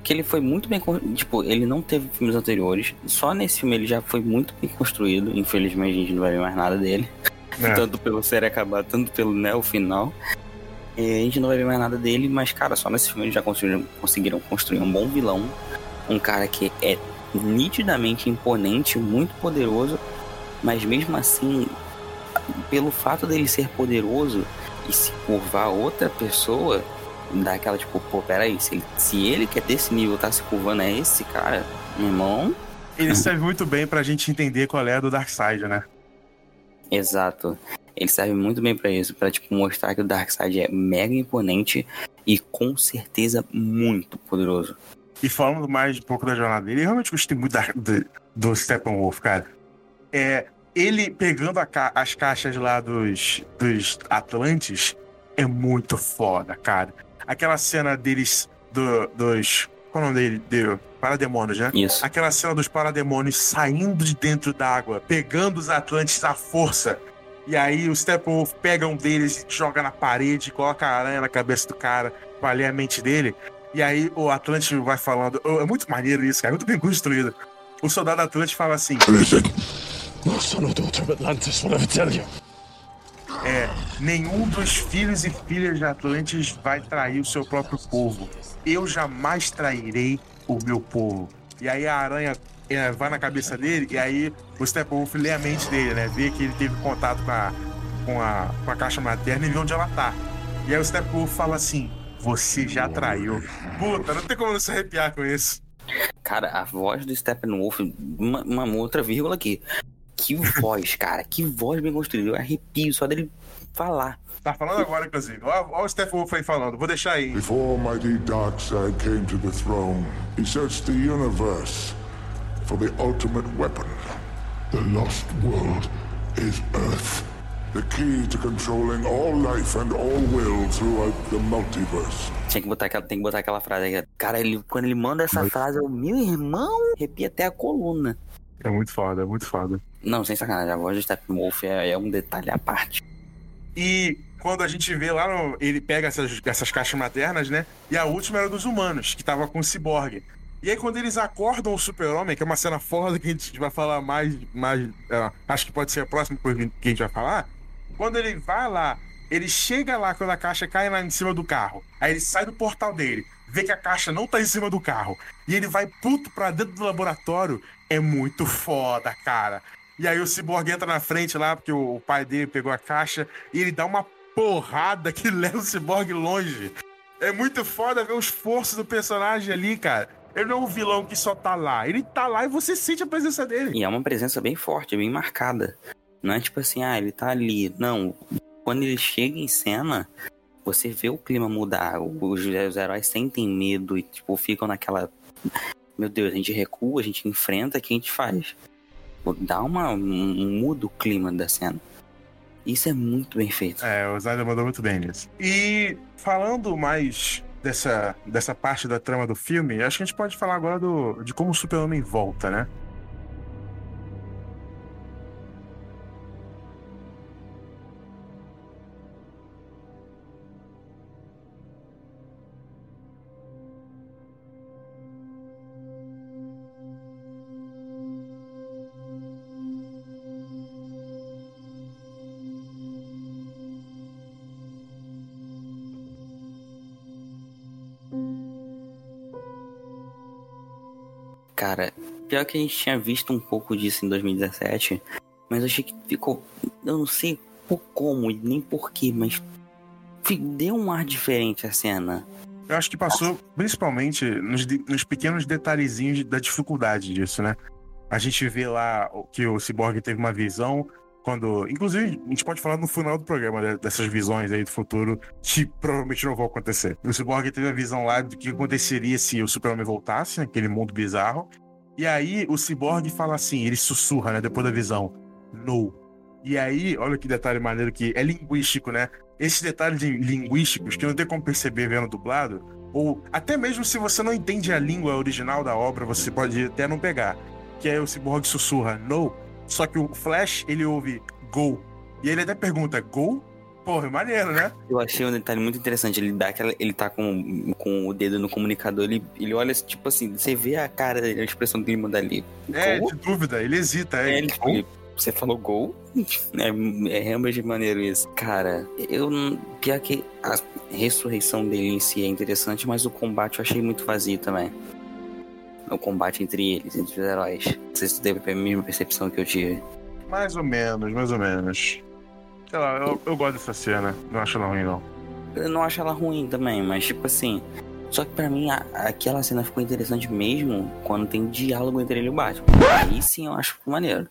Que ele foi muito bem. Tipo, ele não teve filmes anteriores. Só nesse filme ele já foi muito bem construído. Infelizmente a gente não vai ver mais nada dele.
É.
Tanto pelo série acabar, tanto pelo né, o final. E a gente não vai ver mais nada dele, mas, cara, só nesse filme eles já conseguiram, conseguiram construir um bom vilão. Um cara que é nitidamente imponente, muito poderoso, mas mesmo assim, pelo fato dele ser poderoso e se curvar a outra pessoa, dá aquela tipo, pô, peraí, se ele, se ele que é desse nível tá se curvando a esse cara, meu irmão.
Ele serve muito bem pra gente entender qual é a do Darkseid, né?
Exato. Ele serve muito bem pra isso, pra tipo mostrar que o Darkseid é mega imponente e com certeza muito poderoso.
E falando mais um pouco da jornada dele, eu realmente gostei muito da- do, do Steppenwolf, cara. É, ele pegando ca- as caixas lá dos, dos Atlantes é muito foda, cara. Aquela cena deles, do- dos. Qual é o nome dele? De, parademônios, né?
Isso.
Aquela cena dos parademônios saindo de dentro d'água, pegando os Atlantes à força. E aí o Steppenwolf pega um deles, joga na parede, coloca a aranha na cabeça do cara, pra ler a mente dele. E aí o Atlante vai falando. É muito maneiro isso, cara. Muito bem construído. O soldado Atlante fala assim:
Listen,
No son or daughter of Atlantis will ever tell you.
É, nenhum dos filhos e filhas de Atlantes vai trair o seu próprio povo. Eu jamais trairei o meu povo. E aí a aranha é, vai na cabeça dele, e aí o Steppenwolf lê a mente dele, né? Vê que ele teve contato com a, com a, com a caixa materna e vê onde ela tá. E aí o Steppenwolf fala assim: Você já traiu. Puta, não tem como não se arrepiar com isso.
Cara, a voz do Steppenwolf, uma, uma outra vírgula aqui. Que voz, cara, que voz bem construída. Eu arrepio só dele falar.
Tá falando agora, inclusive. Olha, o Steppenwolf aí falando. Vou deixar aí.
before mighty Darkseid came to the throne, he searched the universe for the ultimate weapon. The lost world is Earth. The key to controlling all life and all will throughout the multiverse.
Tinha que botar aquela, tem que botar aquela frase aí. Cara, ele, quando ele manda essa frase, eu, meu irmão, arrepia até a coluna.
É muito foda, é muito foda.
Não, sem sacanagem, a voz do Steppenwolf é, é um detalhe à parte.
E quando a gente vê lá, ele pega essas, essas caixas maternas, né? E a última era dos humanos, que tava com o ciborgue. E aí, quando eles acordam o super-homem, que é uma cena foda que a gente vai falar mais. mais é, acho que pode ser a próxima coisa que a gente vai falar. Quando ele vai lá, ele chega lá quando a caixa cai lá em cima do carro. Aí ele sai do portal dele, vê que a caixa não tá em cima do carro. E ele vai puto pra dentro do laboratório. É muito foda, cara. E aí o Cyborg entra na frente lá, porque o pai dele pegou a caixa, e ele dá uma porrada que leva o Cyborg longe. É muito foda ver o esforço do personagem ali, cara. Ele não é um vilão que só tá lá. Ele tá lá e você sente a presença dele.
E é uma presença bem forte, bem marcada. Não é tipo assim, ah, ele tá ali. Não. Quando ele chega em cena, você vê o clima mudar. Os, os heróis sentem medo e, tipo, ficam naquela. Meu Deus, a gente recua, a gente enfrenta, o que a gente faz? Dá uma. Um, muda o clima da cena. Isso é muito bem feito.
É, o Snyder mandou muito bem nisso. E falando mais dessa, dessa parte da trama do filme, acho que a gente pode falar agora do, de como o Super-Homem volta, né?
Pior que a gente tinha visto um pouco disso em 2017, mas achei que ficou. Eu não sei por como nem porquê, mas deu um ar diferente a cena.
Eu acho que passou principalmente nos, nos pequenos detalhezinhos da dificuldade disso, né? A gente vê lá que o Cyborg teve uma visão quando. Inclusive, a gente pode falar no final do programa né, dessas visões aí do futuro que provavelmente não vão acontecer. O Cyborg teve a visão lá do que aconteceria se o Super-Homem voltasse naquele mundo bizarro. E aí o Cyborg fala assim, ele sussurra, né, depois da visão. No. E aí, olha que detalhe maneiro que é linguístico, né? Esses detalhes linguísticos que não tem como perceber vendo dublado, ou até mesmo se você não entende a língua original da obra, você pode até não pegar. Que é o Cyborg sussurra, no, só que o Flash, ele ouve Go. E ele até pergunta, Go? Porra, é maneiro, né?
Eu achei um detalhe muito interessante. Ele dá aquela. Ele tá com, com o dedo no comunicador, ele, ele olha, tipo assim, você vê a cara dele, a expressão dele muda ali.
É, de dúvida, ele hesita. É,
é ele, tipo, ele, você falou gol? É, é realmente maneiro isso. Cara, eu. Pior que a ressurreição dele em si é interessante, mas o combate eu achei muito vazio também o combate entre eles, entre os heróis. Não sei se tu teve a mesma percepção que eu tive.
Mais ou menos, mais ou menos. Sei lá, eu, eu gosto dessa cena. Não acho ela ruim, não.
Eu não acho ela ruim também, mas tipo assim. Só que pra mim, a, aquela cena ficou interessante mesmo quando tem diálogo entre ele e o Batman. Aí sim eu acho maneiro.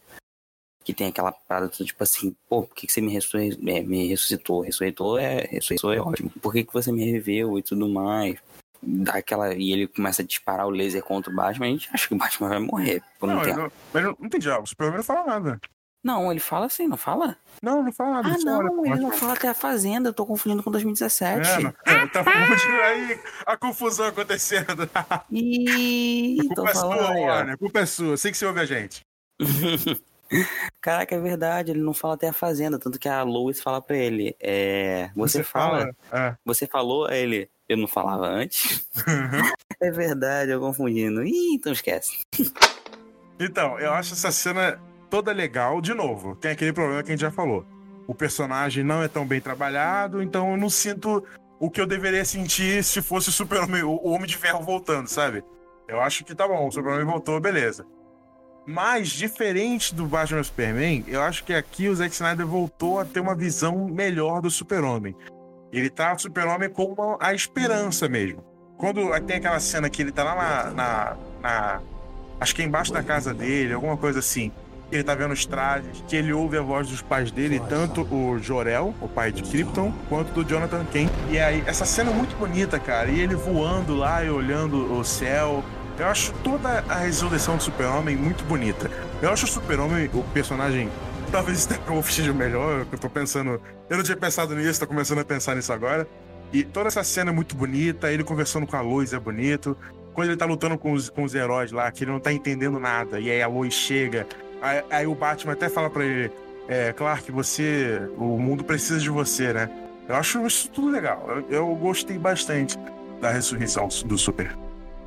Que tem aquela parada tipo assim, pô, por que, que você me, é, me ressuscitou? Ressuscitou é, ressuscitou é ótimo. Por que, que você me reviveu e tudo mais? dá aquela. E ele começa a disparar o laser contra o Batman, a gente acha que o Batman vai morrer por um
não,
tempo.
Não, mas não, não entendi, o Superman não fala nada.
Não, ele fala assim, não fala?
Não, não fala.
Ah, não, ele não fala até a Fazenda, eu tô confundindo com 2017. É, não,
é, tá confundindo aí a confusão acontecendo.
Ih,
a culpa é sua, Warner, a culpa é sua, sei que você ouve a gente.
Caraca, é verdade, ele não fala até a Fazenda, tanto que a Lois fala pra ele, é... Você, você fala? fala? É. Você falou a ele, eu não falava antes. Uhum. é verdade, eu confundindo. Ih, então esquece.
Então, eu acho essa cena toda legal. De novo, tem aquele problema que a gente já falou. O personagem não é tão bem trabalhado, então eu não sinto o que eu deveria sentir se fosse o Super-Homem, o Homem de Ferro voltando, sabe? Eu acho que tá bom, o Super-Homem voltou, beleza. Mas, diferente do Batman Superman, eu acho que aqui o Zack Snyder voltou a ter uma visão melhor do Super-Homem. Ele trata o super-homem como a esperança mesmo. Quando tem aquela cena que ele tá lá na, na, na, Acho que é embaixo da casa dele, alguma coisa assim. Ele tá vendo os trajes, que ele ouve a voz dos pais dele, tanto o Jorel, o pai de Krypton, quanto do Jonathan Kent. E aí, essa cena é muito bonita, cara. E ele voando lá e olhando o céu. Eu acho toda a resolução do Super-Homem muito bonita. Eu acho o Super-Homem, o personagem Talvez Steppenwolf seja o melhor, eu tô pensando. Eu não tinha pensado nisso, tô começando a pensar nisso agora. E toda essa cena é muito bonita, ele conversando com a Lois é bonito. Quando ele tá lutando com os, com os heróis lá, que ele não tá entendendo nada, e aí a Lois chega, aí, aí o Batman até fala pra ele: é, Clark, você. O mundo precisa de você, né? Eu acho isso tudo legal. Eu, eu gostei bastante da ressurreição do Super.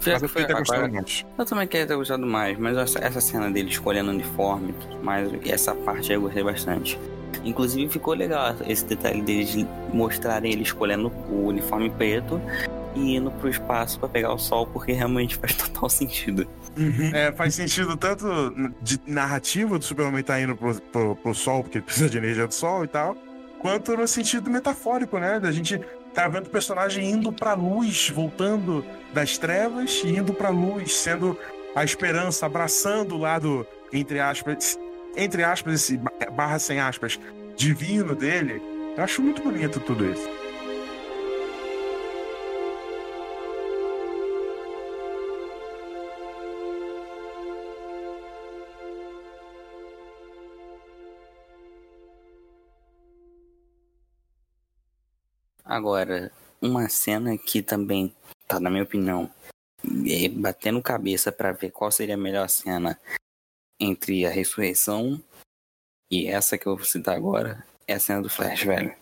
Eu queria ter gostado mais. Eu também queria ter gostado mais, mas essa, essa cena dele escolhendo o uniforme e mais, essa parte aí eu gostei bastante. Inclusive ficou legal esse detalhe deles mostrarem ele escolhendo o uniforme preto e indo pro espaço para pegar o sol, porque realmente faz total sentido.
Uhum. É, faz sentido tanto de narrativa do Superman tá indo pro, pro, pro sol, porque ele precisa de energia do sol e tal, quanto no sentido metafórico, né? Da gente tá vendo o personagem indo pra luz, voltando das trevas e indo pra luz, sendo a esperança, abraçando o lado, entre aspas, entre aspas, esse barra sem aspas, divino dele. Eu acho muito bonito tudo isso.
Agora, uma cena que também tá, na minha opinião, é batendo cabeça para ver qual seria a melhor cena entre a ressurreição e essa que eu vou citar agora, é a cena do Flash, velho.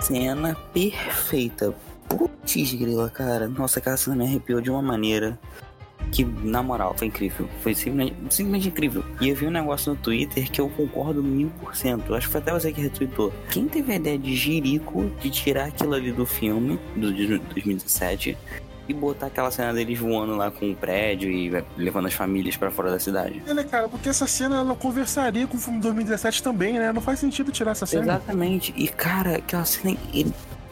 Cena perfeita. Putz, grila, cara. Nossa, aquela cena me arrepiou de uma maneira que, na moral, foi incrível. Foi simplesmente, simplesmente incrível. E eu vi um negócio no Twitter que eu concordo mil por cento. Acho que foi até você que retweetou. Quem teve a ideia de Jerico de tirar aquilo ali do filme, do de 2017, e botar aquela cena deles voando lá com o prédio e levando as famílias para fora da cidade?
É, né, cara? Porque essa cena ela conversaria com o filme 2017 também, né? Não faz sentido tirar essa cena.
Exatamente. E, cara, aquela cena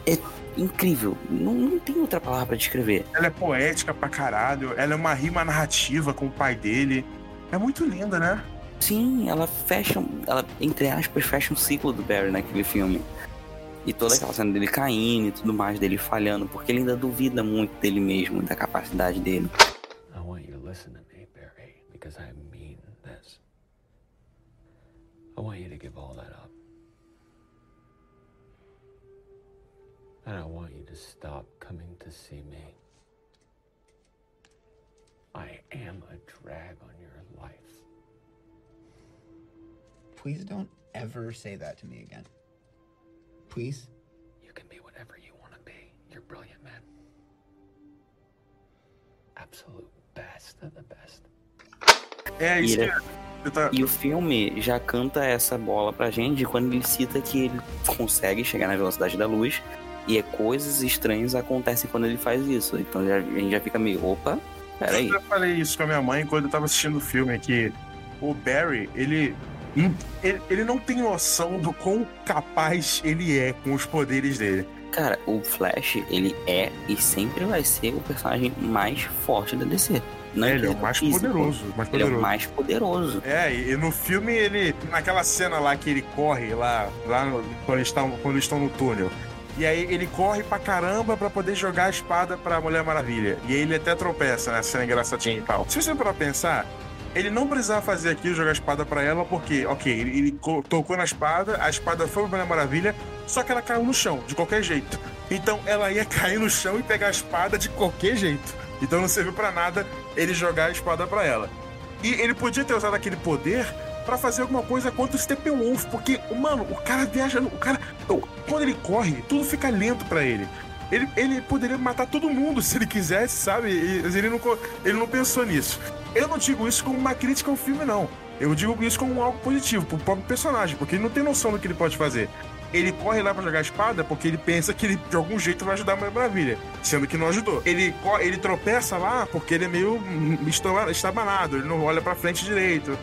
é, incrível. Não, não tem outra palavra pra descrever.
Ela é poética pra caralho. Ela é uma rima narrativa com o pai dele. É muito linda, né?
Sim, ela fecha, ela, entre aspas, fecha um ciclo do Barry naquele filme. E toda aquela cena dele caindo e tudo mais, dele falhando, porque ele ainda duvida muito dele mesmo, da capacidade dele.
I want you to listen to me, Barry, because I mean this. I want you And I want you to stop coming to see me. I am a drag on your life.
Please don't ever say that to me again. Please?
You can be whatever you want to be. You're brilliant, man. Absolute best of the best.
É, isso
E, ele-
tá-
e o filme já canta essa bola pra gente quando ele cita que ele consegue chegar na velocidade da luz e é coisas estranhas acontecem quando ele faz isso. Então já- a gente já fica meio, opa, peraí.
Eu já falei isso com a minha mãe quando eu tava assistindo o filme, que o Barry, ele, ele, ele não tem noção do quão capaz ele é com os poderes dele.
Cara, o Flash, ele é e sempre vai ser o personagem mais forte da DC. Não
Ele é o mais
físico.
poderoso, mais
Ele é o
poderoso.
mais poderoso.
É, e, e no filme ele. Naquela cena lá que ele corre lá, lá no- quando, eles estão, quando eles estão no túnel. E aí ele corre pra caramba pra poder jogar a espada pra Mulher Maravilha. E ele até tropeça, né? Cena engraçadinha e tal. Se você parar pra pensar, ele não precisava fazer aquilo, jogar a espada pra ela, porque, ok, ele, ele co- tocou na espada, a espada foi Mulher Maravilha, só que ela caiu no chão, de qualquer jeito. Então ela ia cair no chão e pegar a espada de qualquer jeito. Então não serviu pra nada ele jogar a espada pra ela. E ele podia ter usado aquele poder pra fazer alguma coisa contra o Steppenwolf, porque, mano, o cara viaja, o cara, quando ele corre, tudo fica lento pra ele. Ele, ele poderia matar todo mundo se ele quisesse, sabe? Ele não, ele não pensou nisso. Eu não digo isso como uma crítica ao filme, não. Eu digo isso como algo positivo pro próprio personagem, porque ele não tem noção do que ele pode fazer. Ele corre lá pra jogar a espada porque ele pensa que ele de algum jeito vai ajudar a Mulher Maravilha, sendo que não ajudou. Ele, ele tropeça lá porque ele é meio hum, esta- estabanado, ele não olha pra frente direito.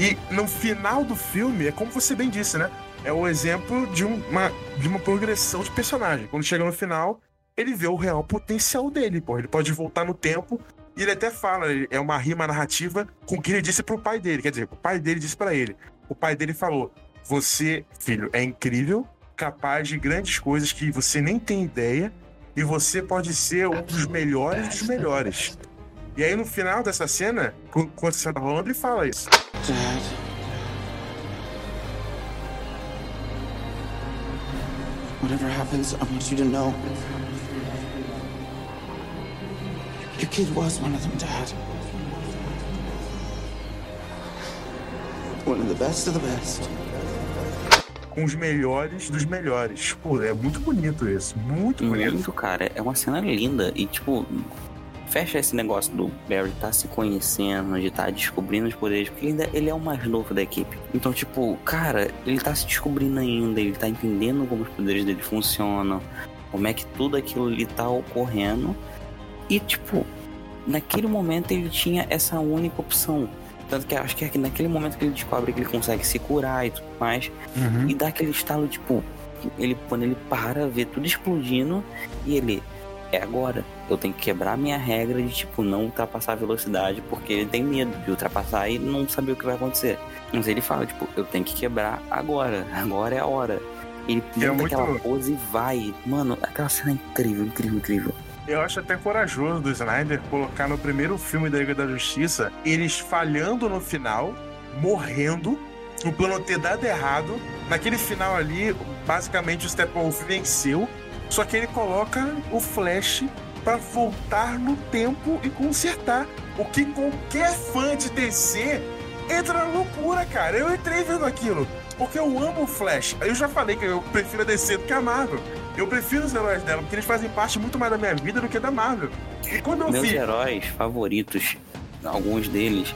E no final do filme, é como você bem disse, né? É o exemplo de uma, de uma progressão de personagem. Quando chega no final, ele vê o real potencial dele, pô. Ele pode voltar no tempo e ele até fala, é uma rima narrativa com o que ele disse pro pai dele. Quer dizer, o pai dele disse pra ele. O pai dele falou: Você, filho, é incrível, capaz de grandes coisas que você nem tem ideia, e você pode ser um dos melhores dos melhores. E aí no final dessa cena, qu- quando você tá rolando, ele fala isso.
Dad. Whatever happens, I want you to know. Your kid was one of them, Dad. One of the best of the best.
Com os melhores dos melhores. Pô, é muito bonito isso. Muito bonito.
Muito, cara. É uma cena linda. E, tipo, fecha esse negócio do Barry tá se conhecendo, de tá descobrindo os poderes, porque ele, ainda, ele é o mais novo da equipe. Então, tipo, cara, ele tá se descobrindo ainda, ele tá entendendo como os poderes dele funcionam, como é que tudo aquilo ali tá ocorrendo. E, tipo, naquele momento ele tinha essa única opção. Tanto que acho que é naquele momento que ele descobre que ele consegue se curar e tudo mais. E dá aquele estalo, tipo, ele, quando ele para, vê tudo explodindo e ele. É agora. Eu tenho que quebrar minha regra de, tipo, não ultrapassar a velocidade, porque ele tem medo de ultrapassar e não saber o que vai acontecer. Mas ele fala, tipo, eu tenho que quebrar agora. Agora é a hora. Ele
E é muito-
aquela pose e vai. Mano, aquela cena é incrível, incrível, incrível.
Eu acho até corajoso do Snyder colocar no primeiro filme da Liga da Justiça eles falhando no final, morrendo, o plano ter dado errado. Naquele final ali, basicamente o Steppenwolf venceu, só que ele coloca o Flash pra voltar no tempo e consertar. O que qualquer fã de DC entra na loucura, cara. Eu entrei vendo aquilo. Porque eu amo o Flash. Eu já falei que eu prefiro a DC do que a Marvel. Eu prefiro os heróis dela, porque eles fazem parte muito mais da minha vida do que da Marvel. E quando eu
Meus
vi.
heróis favoritos, alguns deles,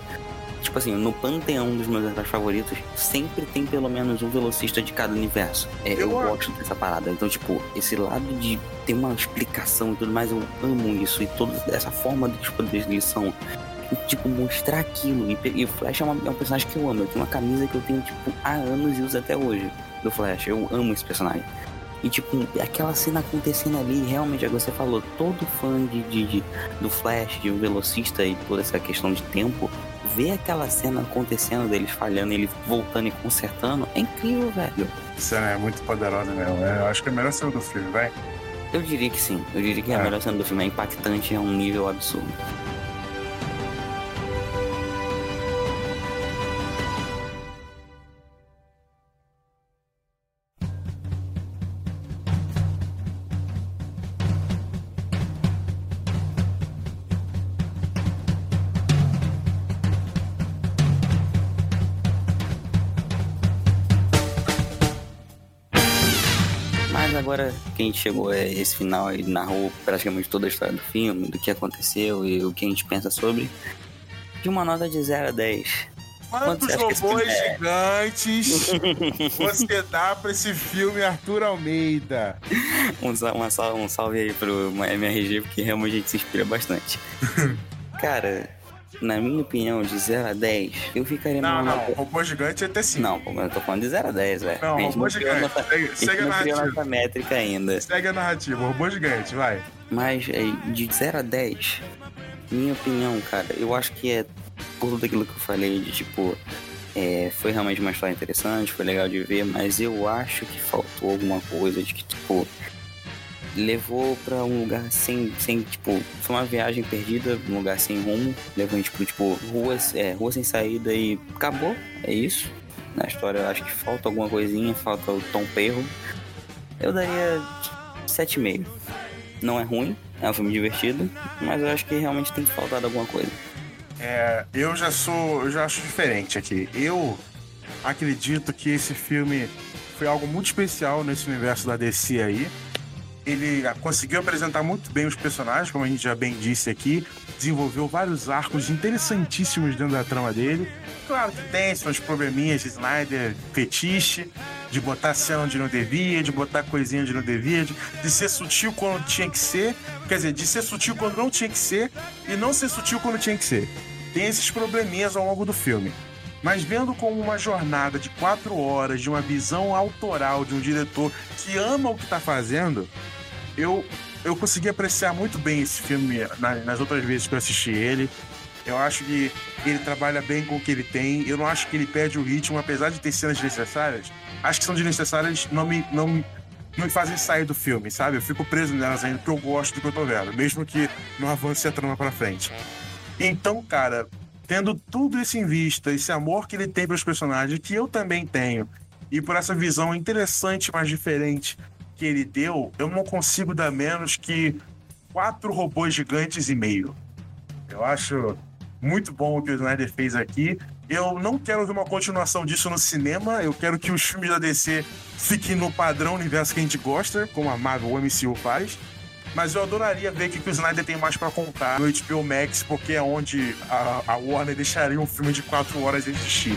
tipo assim, no panteão dos meus heróis favoritos, sempre tem pelo menos um velocista de cada universo. É, eu, gosto dessa parada. Então, tipo, esse lado de ter uma explicação e tudo mais, eu amo isso. E toda essa forma de os poderes deles são. Tipo, mostrar aquilo. E, e o Flash é, uma- é um personagem que eu amo. Eu tenho uma camisa que eu tenho, tipo, há anos e uso até hoje do Flash. Eu amo esse personagem. E, tipo, aquela cena acontecendo ali, realmente, é o que você falou, todo fã de, de- de- do Flash, de um velocista e toda essa questão de tempo, ver aquela cena acontecendo deles falhando, ele voltando e consertando, é incrível, velho.
Cena é muito poderosa mesmo. É, Eu acho que é a melhor cena do filme, vai.
Eu diria que sim, eu diria que a melhor cena do filme é impactante, é um nível absurdo. Agora que a gente chegou a esse final e narrou praticamente toda a história do filme, do que aconteceu e o que a gente pensa sobre, de uma nota de 0 a 10. Quanto
Quantos robôs
é?
gigantes você dá pra esse filme, Arthur Almeida?
Um, sa- uma sal- um salve aí pro MRG, porque realmente a gente se inspira bastante. Cara, na minha opinião, de 0 a 10, eu ficaria
Não,
numa
não,
nota...
robô gigante é até 5.
Não, eu tô falando de 0 a 10, velho.
Não, robô gigante.
nossa,
Segue- segue a narrativa.
nossa métrica ainda.
Segue a narrativa, robô gigante, vai.
Mas é, de 0 a 10, minha opinião, cara, eu acho que é por tudo aquilo que eu falei de tipo. é, foi realmente uma história interessante, foi legal de ver, mas eu acho que faltou alguma coisa de que, tipo, levou pra um lugar sem, sem tipo, foi uma viagem perdida, um lugar sem rumo, levou a gente pro, tipo, ruas, é, rua sem saída e acabou, é isso. Na história acho que falta alguma coisinha, falta o tom perro. Eu daria 7,5. Não é ruim, é um filme divertido, mas eu acho que realmente tem faltado alguma coisa.
É, eu já sou, eu já acho diferente aqui. Eu acredito que esse filme foi algo muito especial nesse universo da DC aí. Ele conseguiu apresentar muito bem os personagens, como a gente já bem disse aqui, desenvolveu vários arcos interessantíssimos dentro da trama dele. Claro que tem seus probleminhas de Snyder fetiche, de botar cena onde não devia, de botar coisinha onde não devia, de, de ser sutil quando tinha que ser, quer dizer, de ser sutil quando não tinha que ser e não ser sutil quando tinha que ser. Tem esses probleminhas ao longo do filme. Mas vendo como uma jornada de quatro horas, de uma visão autoral de um diretor que ama o que tá fazendo, eu, eu consegui apreciar muito bem esse filme na- nas outras vezes que eu assisti ele. Eu acho que ele trabalha bem com o que ele tem. Eu não acho que ele perde o ritmo, apesar de ter cenas desnecessárias. Acho que são desnecessárias, não me, não, me- não me fazem sair do filme, sabe? Eu fico preso nelas ainda porque eu gosto do que eu tô vendo, mesmo que não avance a trama pra frente. Então, cara, tendo tudo isso em vista, esse amor que ele tem pelos personagens, que eu também tenho, e por essa visão interessante, mas diferente que ele deu, eu não consigo dar menos que quatro robôs gigantes e meio. Eu acho muito bom o que o Snyder fez aqui. Eu não quero ver uma continuação disso no cinema. Eu quero que os filmes da DC fiquem no padrão universo que a gente gosta, como a Marvel ou MCU faz. Mas eu adoraria ver o que o Snyder tem mais pra contar no HBO Max, porque é onde a, a Warner deixaria um filme de quatro horas existir.